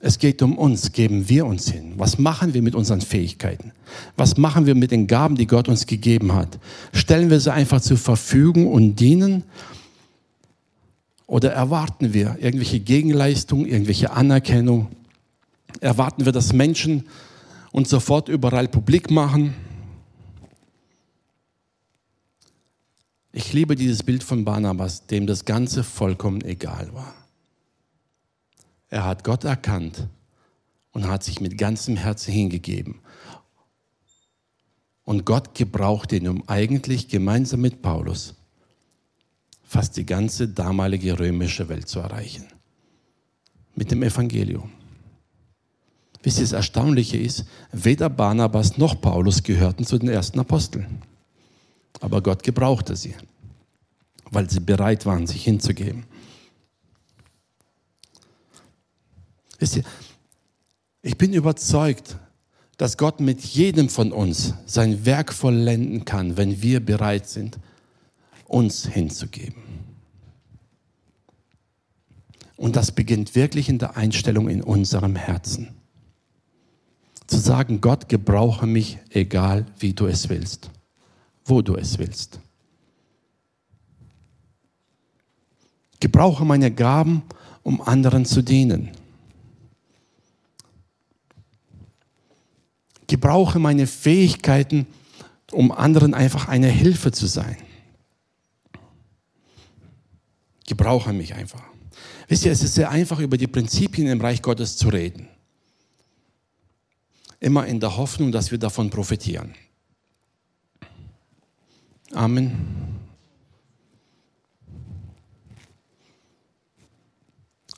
Es geht um uns, geben wir uns hin. Was machen wir mit unseren Fähigkeiten? Was machen wir mit den Gaben, die Gott uns gegeben hat? Stellen wir sie einfach zur Verfügung und dienen? Oder erwarten wir irgendwelche Gegenleistungen, irgendwelche Anerkennung? Erwarten wir, dass Menschen uns sofort überall publik machen? Ich liebe dieses Bild von Barnabas, dem das Ganze vollkommen egal war. Er hat Gott erkannt und hat sich mit ganzem Herzen hingegeben. Und Gott gebraucht ihn, um eigentlich gemeinsam mit Paulus fast die ganze damalige römische Welt zu erreichen. Mit dem Evangelium. Wisst ihr, das Erstaunliche ist, weder Barnabas noch Paulus gehörten zu den ersten Aposteln. Aber Gott gebrauchte sie, weil sie bereit waren, sich hinzugeben. Wisst ihr, ich bin überzeugt, dass Gott mit jedem von uns sein Werk vollenden kann, wenn wir bereit sind, uns hinzugeben. Und das beginnt wirklich in der Einstellung in unserem Herzen. Zu sagen, Gott, gebrauche mich, egal wie du es willst, wo du es willst. Gebrauche meine Gaben um anderen zu dienen. Gebrauche meine Fähigkeiten, um anderen einfach eine Hilfe zu sein. Gebrauche mich einfach. Wisst ihr, es ist sehr einfach, über die Prinzipien im Reich Gottes zu reden. Immer in der Hoffnung, dass wir davon profitieren. Amen.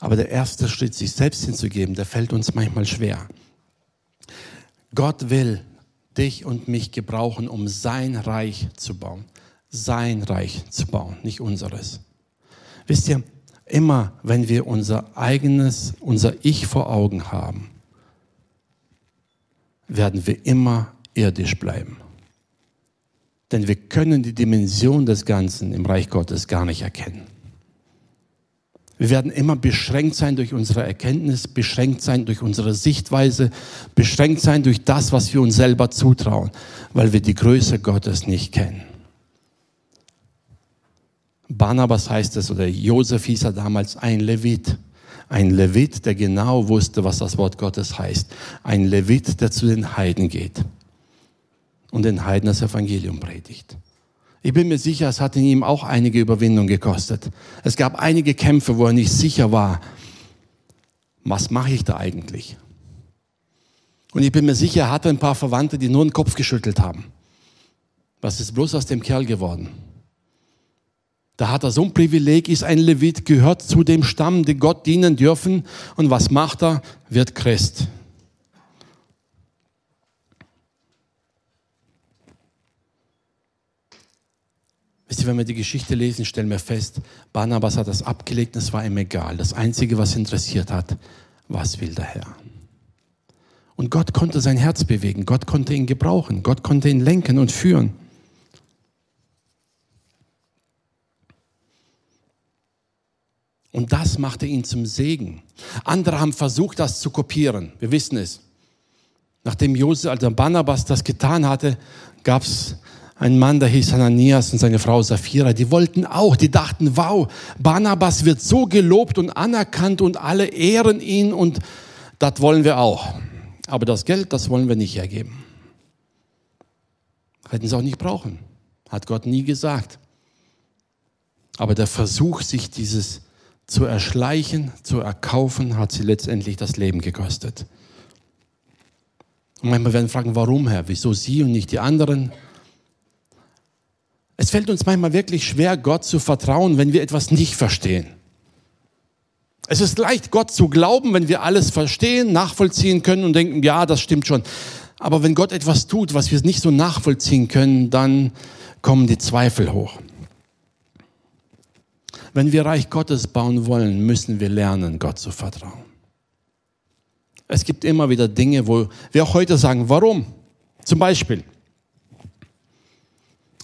Aber der erste Schritt, sich selbst hinzugeben, der fällt uns manchmal schwer. Gott will dich und mich gebrauchen, um sein Reich zu bauen. Sein Reich zu bauen, nicht unseres. Wisst ihr, immer wenn wir unser eigenes, unser Ich vor Augen haben, werden wir immer irdisch bleiben. Denn wir können die Dimension des Ganzen im Reich Gottes gar nicht erkennen. Wir werden immer beschränkt sein durch unsere Erkenntnis, beschränkt sein durch unsere Sichtweise, beschränkt sein durch das, was wir uns selber zutrauen, weil wir die Größe Gottes nicht kennen. Barnabas heißt es, oder Josef hieß er damals ein Levit. Ein Levit, der genau wusste, was das Wort Gottes heißt. Ein Levit, der zu den Heiden geht und den Heiden das Evangelium predigt. Ich bin mir sicher, es hat in ihm auch einige Überwindung gekostet. Es gab einige Kämpfe, wo er nicht sicher war, was mache ich da eigentlich? Und ich bin mir sicher, er hatte ein paar Verwandte, die nur den Kopf geschüttelt haben. Was ist bloß aus dem Kerl geworden? Da hat er so ein Privileg, ist ein Levit, gehört zu dem Stamm, die Gott dienen dürfen. Und was macht er? Wird Christ. Wisst ihr, wenn wir die Geschichte lesen, stellen wir fest, Barnabas hat das abgelegt, es war ihm egal. Das Einzige, was interessiert hat, was will der Herr? Und Gott konnte sein Herz bewegen, Gott konnte ihn gebrauchen, Gott konnte ihn lenken und führen. Und das machte ihn zum Segen. Andere haben versucht, das zu kopieren. Wir wissen es. Nachdem Josef, also Barnabas das getan hatte, gab es ein Mann, der hieß Hananias und seine Frau Sapphira, die wollten auch, die dachten, wow, Barnabas wird so gelobt und anerkannt und alle ehren ihn und das wollen wir auch. Aber das Geld, das wollen wir nicht hergeben. Hätten sie auch nicht brauchen. Hat Gott nie gesagt. Aber der Versuch, sich dieses zu erschleichen, zu erkaufen, hat sie letztendlich das Leben gekostet. Und manchmal werden fragen, warum, Herr? Wieso sie und nicht die anderen? Es fällt uns manchmal wirklich schwer, Gott zu vertrauen, wenn wir etwas nicht verstehen. Es ist leicht, Gott zu glauben, wenn wir alles verstehen, nachvollziehen können und denken, ja, das stimmt schon. Aber wenn Gott etwas tut, was wir nicht so nachvollziehen können, dann kommen die Zweifel hoch. Wenn wir Reich Gottes bauen wollen, müssen wir lernen, Gott zu vertrauen. Es gibt immer wieder Dinge, wo wir auch heute sagen, warum? Zum Beispiel,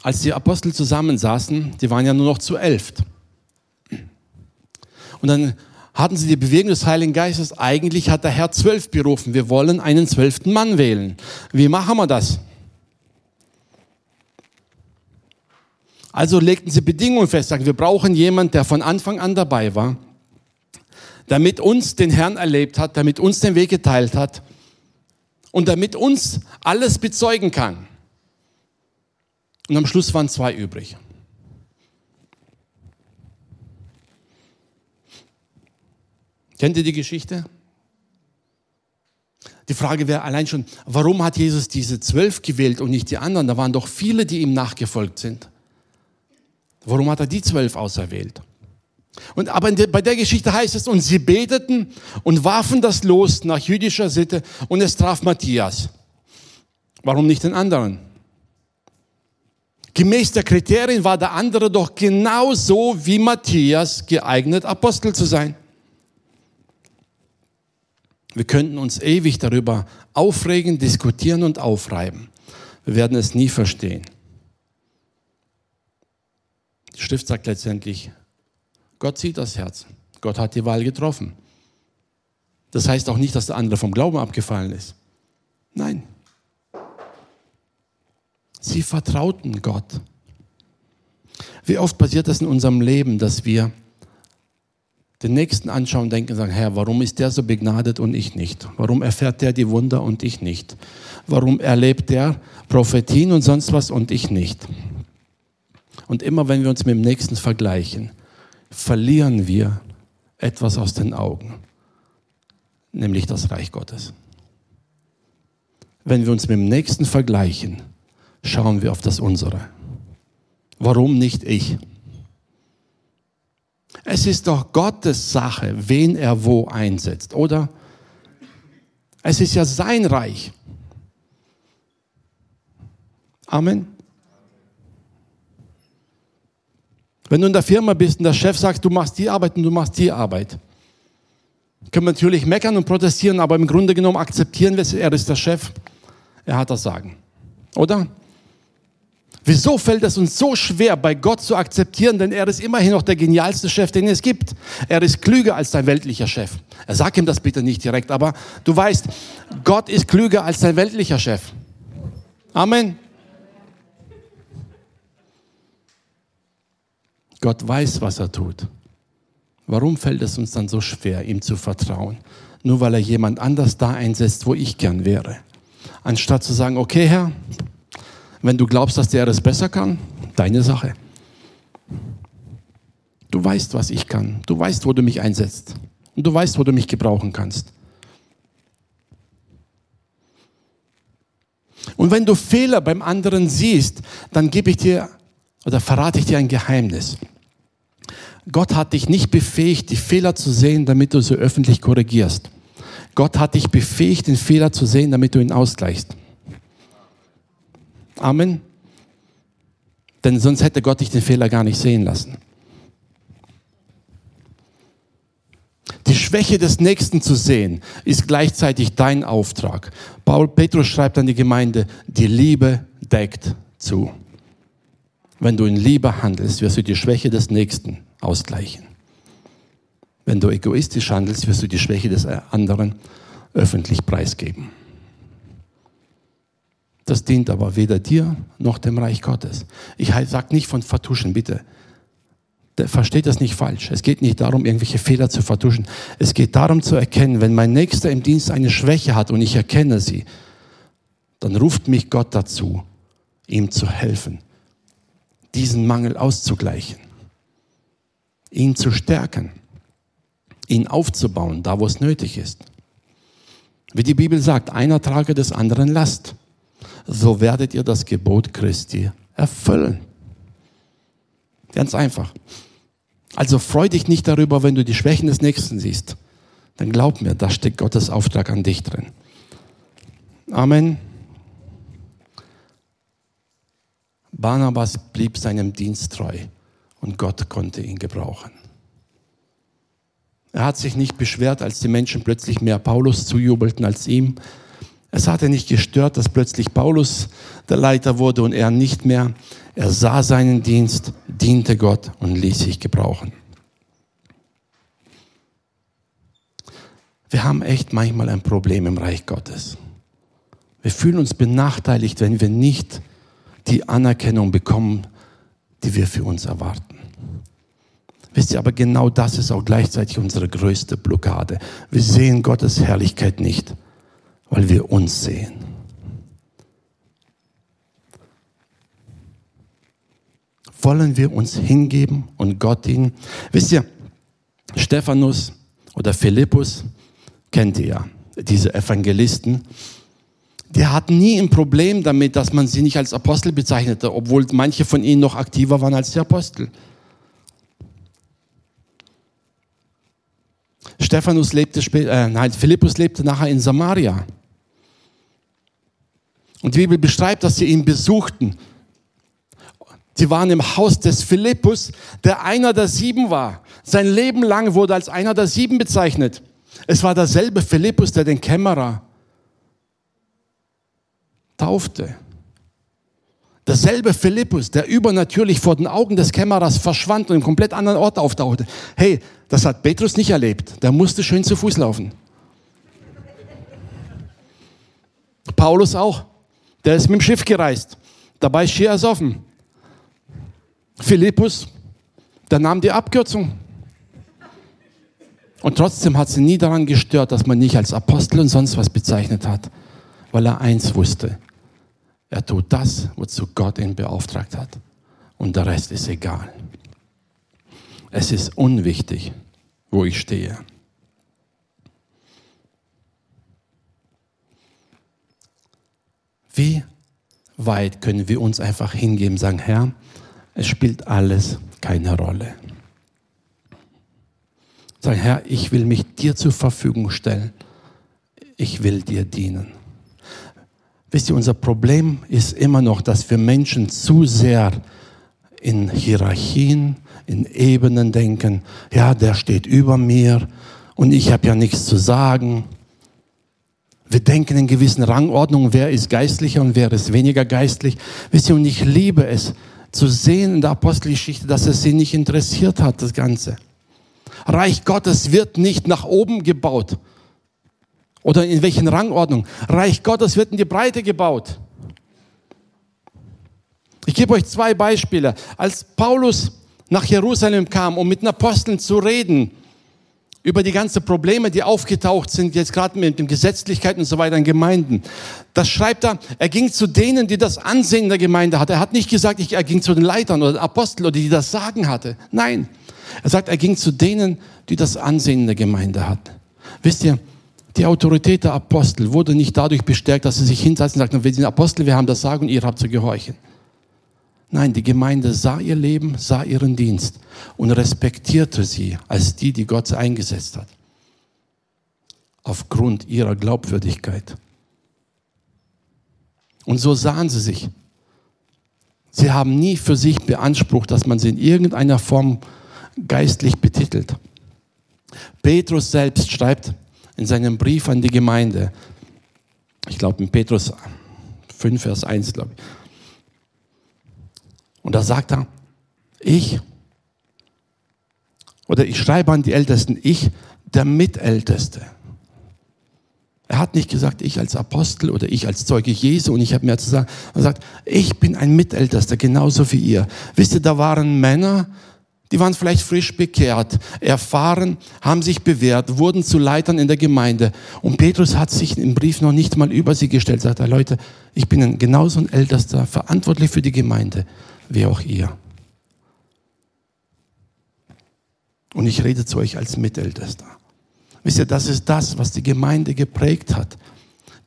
als die Apostel zusammensaßen, die waren ja nur noch zu elf. Und dann hatten sie die Bewegung des Heiligen Geistes. Eigentlich hat der Herr zwölf berufen. Wir wollen einen zwölften Mann wählen. Wie machen wir das? Also legten sie Bedingungen fest, sagen, wir brauchen jemanden, der von Anfang an dabei war, damit uns den Herrn erlebt hat, damit uns den Weg geteilt hat und damit uns alles bezeugen kann. Und am Schluss waren zwei übrig. Kennt ihr die Geschichte? Die Frage wäre allein schon, warum hat Jesus diese zwölf gewählt und nicht die anderen? Da waren doch viele, die ihm nachgefolgt sind. Warum hat er die zwölf auserwählt? Und aber bei der Geschichte heißt es, und sie beteten und warfen das Los nach jüdischer Sitte und es traf Matthias. Warum nicht den anderen? Gemäß der Kriterien war der andere doch genauso wie Matthias geeignet, Apostel zu sein. Wir könnten uns ewig darüber aufregen, diskutieren und aufreiben. Wir werden es nie verstehen. Die Schrift sagt letztendlich, Gott sieht das Herz. Gott hat die Wahl getroffen. Das heißt auch nicht, dass der andere vom Glauben abgefallen ist. Nein, Sie vertrauten Gott. Wie oft passiert das in unserem Leben, dass wir den Nächsten anschauen und denken, sagen, Herr, warum ist der so begnadet und ich nicht? Warum erfährt der die Wunder und ich nicht? Warum erlebt der Prophetien und sonst was und ich nicht? Und immer wenn wir uns mit dem Nächsten vergleichen, verlieren wir etwas aus den Augen, nämlich das Reich Gottes. Wenn wir uns mit dem Nächsten vergleichen, schauen wir auf das Unsere. Warum nicht ich? Es ist doch Gottes Sache, wen er wo einsetzt, oder? Es ist ja sein Reich. Amen. Wenn du in der Firma bist und der Chef sagt, du machst die Arbeit und du machst die Arbeit, können wir natürlich meckern und protestieren, aber im Grunde genommen akzeptieren wir es, er ist der Chef, er hat das Sagen. Oder? Wieso fällt es uns so schwer, bei Gott zu akzeptieren? Denn er ist immerhin noch der genialste Chef, den es gibt. Er ist klüger als dein weltlicher Chef. Er sagt ihm das bitte nicht direkt, aber du weißt, Gott ist klüger als dein weltlicher Chef. Amen. Gott weiß, was er tut. Warum fällt es uns dann so schwer, ihm zu vertrauen? Nur weil er jemand anders da einsetzt, wo ich gern wäre. Anstatt zu sagen, okay Herr, wenn du glaubst, dass der es besser kann, deine Sache. Du weißt, was ich kann. Du weißt, wo du mich einsetzt. Und du weißt, wo du mich gebrauchen kannst. Und wenn du Fehler beim anderen siehst, dann gebe ich dir oder verrate ich dir ein Geheimnis. Gott hat dich nicht befähigt, die Fehler zu sehen, damit du sie öffentlich korrigierst. Gott hat dich befähigt, den Fehler zu sehen, damit du ihn ausgleichst. Amen. Denn sonst hätte Gott dich den Fehler gar nicht sehen lassen. Die Schwäche des Nächsten zu sehen, ist gleichzeitig dein Auftrag. Paul Petrus schreibt an die Gemeinde, die Liebe deckt zu. Wenn du in Liebe handelst, wirst du die Schwäche des Nächsten ausgleichen. Wenn du egoistisch handelst, wirst du die Schwäche des anderen öffentlich preisgeben. Das dient aber weder dir noch dem Reich Gottes. Ich sage nicht von vertuschen, bitte. Versteht das nicht falsch. Es geht nicht darum, irgendwelche Fehler zu vertuschen. Es geht darum zu erkennen, wenn mein Nächster im Dienst eine Schwäche hat und ich erkenne sie, dann ruft mich Gott dazu, ihm zu helfen, diesen Mangel auszugleichen, ihn zu stärken, ihn aufzubauen, da wo es nötig ist. Wie die Bibel sagt, einer trage des anderen Last so werdet ihr das Gebot Christi erfüllen. Ganz einfach. Also freu dich nicht darüber, wenn du die Schwächen des Nächsten siehst. Dann glaub mir, da steckt Gottes Auftrag an dich drin. Amen. Barnabas blieb seinem Dienst treu und Gott konnte ihn gebrauchen. Er hat sich nicht beschwert, als die Menschen plötzlich mehr Paulus zujubelten als ihm, es hatte nicht gestört, dass plötzlich Paulus der Leiter wurde und er nicht mehr. Er sah seinen Dienst, diente Gott und ließ sich gebrauchen. Wir haben echt manchmal ein Problem im Reich Gottes. Wir fühlen uns benachteiligt, wenn wir nicht die Anerkennung bekommen, die wir für uns erwarten. Wisst ihr, aber genau das ist auch gleichzeitig unsere größte Blockade. Wir sehen Gottes Herrlichkeit nicht weil wir uns sehen. Wollen wir uns hingeben und Gott dienen? Wisst ihr, Stephanus oder Philippus, kennt ihr ja, diese Evangelisten, die hatten nie ein Problem damit, dass man sie nicht als Apostel bezeichnete, obwohl manche von ihnen noch aktiver waren als die Apostel. Stephanus lebte äh, nein, Philippus lebte nachher in Samaria. Und die Bibel beschreibt, dass sie ihn besuchten. Sie waren im Haus des Philippus, der einer der sieben war. Sein Leben lang wurde als einer der sieben bezeichnet. Es war derselbe Philippus, der den Kämmerer taufte. Derselbe Philippus, der übernatürlich vor den Augen des Kämmerers verschwand und im komplett anderen Ort auftauchte. Hey, das hat Petrus nicht erlebt. Der musste schön zu Fuß laufen. Paulus auch. Der ist mit dem Schiff gereist. Dabei ist schier ersoffen. Philippus, der nahm die Abkürzung. Und trotzdem hat sie nie daran gestört, dass man nicht als Apostel und sonst was bezeichnet hat, weil er eins wusste. Er tut das, wozu Gott ihn beauftragt hat. Und der Rest ist egal. Es ist unwichtig, wo ich stehe. Wie weit können wir uns einfach hingeben, sagen, Herr, es spielt alles keine Rolle. Sagen, Herr, ich will mich dir zur Verfügung stellen. Ich will dir dienen. Wisst ihr, unser Problem ist immer noch, dass wir Menschen zu sehr in Hierarchien, in Ebenen denken. Ja, der steht über mir und ich habe ja nichts zu sagen. Wir denken in gewissen Rangordnungen, wer ist geistlicher und wer ist weniger geistlich. Wisst ihr, und ich liebe es zu sehen in der Apostelgeschichte, dass es sie nicht interessiert hat, das Ganze. Reich Gottes wird nicht nach oben gebaut. Oder in welchen Rangordnung? Reich Gottes wird in die Breite gebaut. Ich gebe euch zwei Beispiele. Als Paulus nach Jerusalem kam, um mit den Aposteln zu reden, über die ganzen Probleme, die aufgetaucht sind, jetzt gerade mit den Gesetzlichkeiten und so weiter in Gemeinden. Das schreibt er, er ging zu denen, die das Ansehen der Gemeinde hatten. Er hat nicht gesagt, er ging zu den Leitern oder den Aposteln oder die das Sagen hatte. Nein, er sagt, er ging zu denen, die das Ansehen der Gemeinde hatten. Wisst ihr, die Autorität der Apostel wurde nicht dadurch bestärkt, dass sie sich hinsetzen und sagten, wir sind Apostel, wir haben das Sagen und ihr habt zu gehorchen. Nein, die Gemeinde sah ihr Leben, sah ihren Dienst und respektierte sie als die, die Gott eingesetzt hat. Aufgrund ihrer Glaubwürdigkeit. Und so sahen sie sich. Sie haben nie für sich beansprucht, dass man sie in irgendeiner Form geistlich betitelt. Petrus selbst schreibt in seinem Brief an die Gemeinde, ich glaube in Petrus 5, Vers 1, glaube ich, und da sagt er, ich, oder ich schreibe an die Ältesten, ich, der Mitälteste. Er hat nicht gesagt, ich als Apostel oder ich als Zeuge Jesu und ich habe mehr zu sagen. Er sagt, ich bin ein Mitältester, genauso wie ihr. Wisst ihr, da waren Männer, die waren vielleicht frisch bekehrt, erfahren, haben sich bewährt, wurden zu Leitern in der Gemeinde. Und Petrus hat sich im Brief noch nicht mal über sie gestellt. Sagt er, Leute, ich bin genauso ein Ältester, verantwortlich für die Gemeinde wie auch ihr. Und ich rede zu euch als Mitältester. Wisst ihr, das ist das, was die Gemeinde geprägt hat.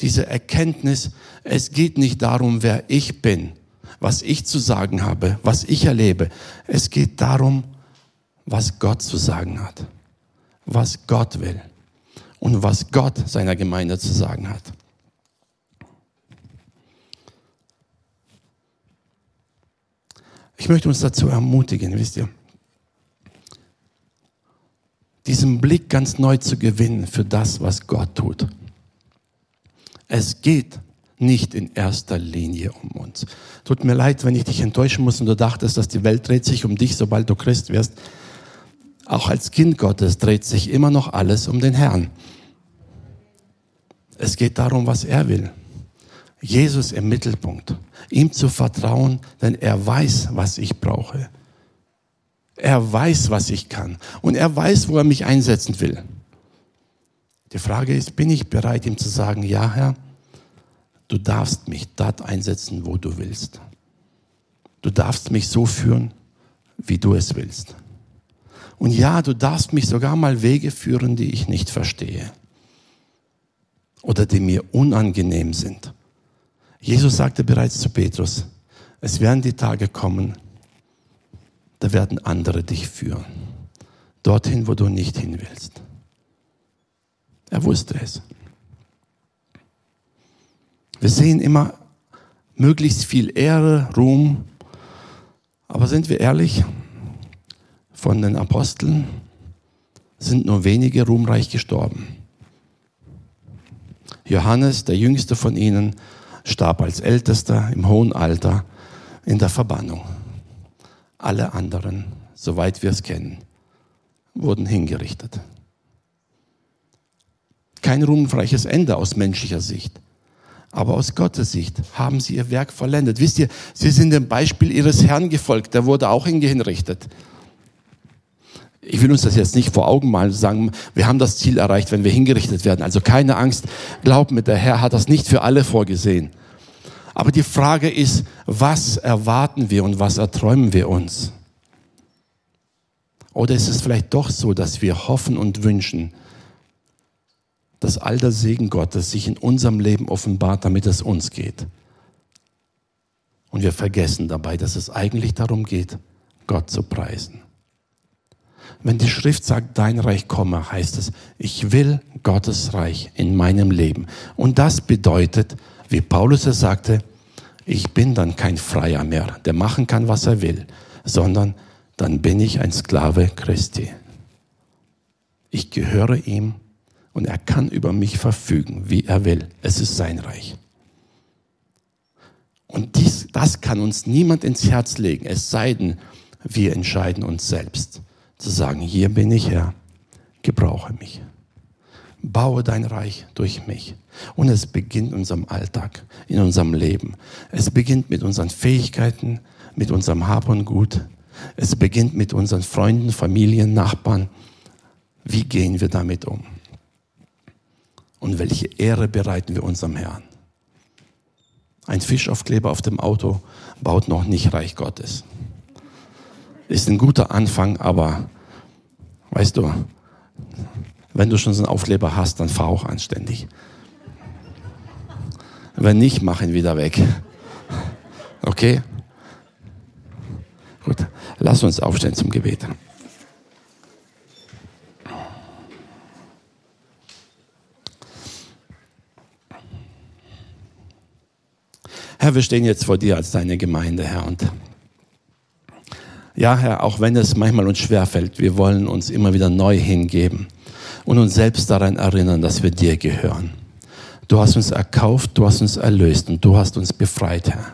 Diese Erkenntnis, es geht nicht darum, wer ich bin, was ich zu sagen habe, was ich erlebe. Es geht darum, was Gott zu sagen hat, was Gott will und was Gott seiner Gemeinde zu sagen hat. Ich möchte uns dazu ermutigen, wisst ihr, diesen Blick ganz neu zu gewinnen für das, was Gott tut. Es geht nicht in erster Linie um uns. Tut mir leid, wenn ich dich enttäuschen muss und du dachtest, dass die Welt dreht sich um dich, sobald du Christ wirst. Auch als Kind Gottes dreht sich immer noch alles um den Herrn. Es geht darum, was er will. Jesus im Mittelpunkt, ihm zu vertrauen, denn er weiß, was ich brauche. Er weiß, was ich kann und er weiß, wo er mich einsetzen will. Die Frage ist, bin ich bereit, ihm zu sagen, ja Herr, du darfst mich dort einsetzen, wo du willst. Du darfst mich so führen, wie du es willst. Und ja, du darfst mich sogar mal Wege führen, die ich nicht verstehe oder die mir unangenehm sind. Jesus sagte bereits zu Petrus, es werden die Tage kommen, da werden andere dich führen. Dorthin, wo du nicht hin willst. Er wusste es. Wir sehen immer möglichst viel Ehre, Ruhm, aber sind wir ehrlich, von den Aposteln sind nur wenige ruhmreich gestorben. Johannes, der jüngste von ihnen, starb als Ältester im hohen Alter in der Verbannung. Alle anderen, soweit wir es kennen, wurden hingerichtet. Kein ruhmreiches Ende aus menschlicher Sicht. Aber aus Gottes Sicht haben sie ihr Werk vollendet. Wisst ihr, sie sind dem Beispiel ihres Herrn gefolgt. Der wurde auch hingerichtet. Ich will uns das jetzt nicht vor Augen malen, sagen, wir haben das Ziel erreicht, wenn wir hingerichtet werden. Also keine Angst, glaub mir, der Herr hat das nicht für alle vorgesehen. Aber die Frage ist, was erwarten wir und was erträumen wir uns? Oder ist es vielleicht doch so, dass wir hoffen und wünschen, dass all der Segen Gottes sich in unserem Leben offenbart, damit es uns geht? Und wir vergessen dabei, dass es eigentlich darum geht, Gott zu preisen. Wenn die Schrift sagt, dein Reich komme, heißt es, ich will Gottes Reich in meinem Leben. Und das bedeutet, wie Paulus es sagte, ich bin dann kein Freier mehr, der machen kann, was er will, sondern dann bin ich ein Sklave Christi. Ich gehöre ihm und er kann über mich verfügen, wie er will. Es ist sein Reich. Und dies, das kann uns niemand ins Herz legen, es sei denn, wir entscheiden uns selbst zu sagen, hier bin ich Herr, gebrauche mich. Baue dein Reich durch mich. Und es beginnt in unserem Alltag, in unserem Leben. Es beginnt mit unseren Fähigkeiten, mit unserem Hab und Gut. Es beginnt mit unseren Freunden, Familien, Nachbarn. Wie gehen wir damit um? Und welche Ehre bereiten wir unserem Herrn? Ein Fischaufkleber auf dem Auto baut noch nicht Reich Gottes. Ist ein guter Anfang, aber weißt du, wenn du schon so einen Aufkleber hast, dann fahr auch anständig. Wenn nicht, mach ihn wieder weg. Okay? Gut, lass uns aufstehen zum Gebet. Herr, wir stehen jetzt vor dir als deine Gemeinde, Herr. Und ja, Herr, auch wenn es manchmal uns schwerfällt, wir wollen uns immer wieder neu hingeben und uns selbst daran erinnern, dass wir dir gehören. Du hast uns erkauft, du hast uns erlöst und du hast uns befreit, Herr.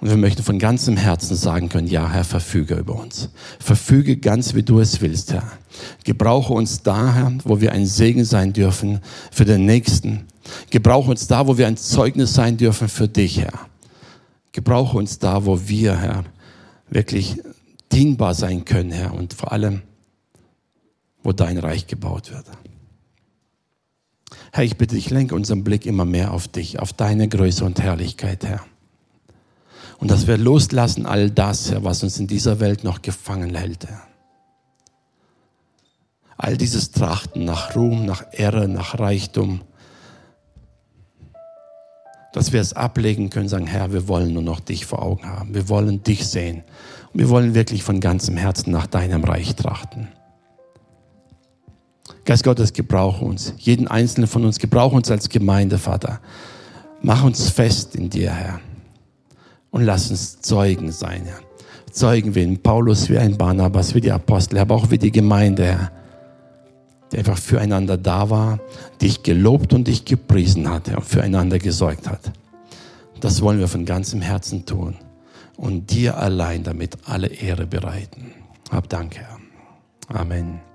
Und wir möchten von ganzem Herzen sagen können, ja, Herr, verfüge über uns. Verfüge ganz, wie du es willst, Herr. Gebrauche uns da, Herr, wo wir ein Segen sein dürfen für den Nächsten. Gebrauche uns da, wo wir ein Zeugnis sein dürfen für dich, Herr. Gebrauche uns da, wo wir, Herr, wirklich dienbar sein können, Herr, und vor allem, wo dein Reich gebaut wird. Herr, ich bitte dich, lenke unseren Blick immer mehr auf dich, auf deine Größe und Herrlichkeit, Herr. Und dass wir loslassen all das, Herr, was uns in dieser Welt noch gefangen hält. Herr. All dieses Trachten nach Ruhm, nach Ehre, nach Reichtum, dass wir es ablegen können, sagen, Herr, wir wollen nur noch dich vor Augen haben. Wir wollen dich sehen. Und wir wollen wirklich von ganzem Herzen nach deinem Reich trachten. Geist Gottes, gebrauche uns. Jeden einzelnen von uns, gebrauche uns als Gemeinde, Vater. Mach uns fest in dir, Herr und lass uns Zeugen sein, Herr. Zeugen wie ein Paulus, wie ein Barnabas, wie die Apostel, aber auch wie die Gemeinde, Herr, die einfach füreinander da war, dich gelobt und dich gepriesen hat und füreinander gesorgt hat. Das wollen wir von ganzem Herzen tun und dir allein damit alle Ehre bereiten. Hab Dank, Herr. Amen.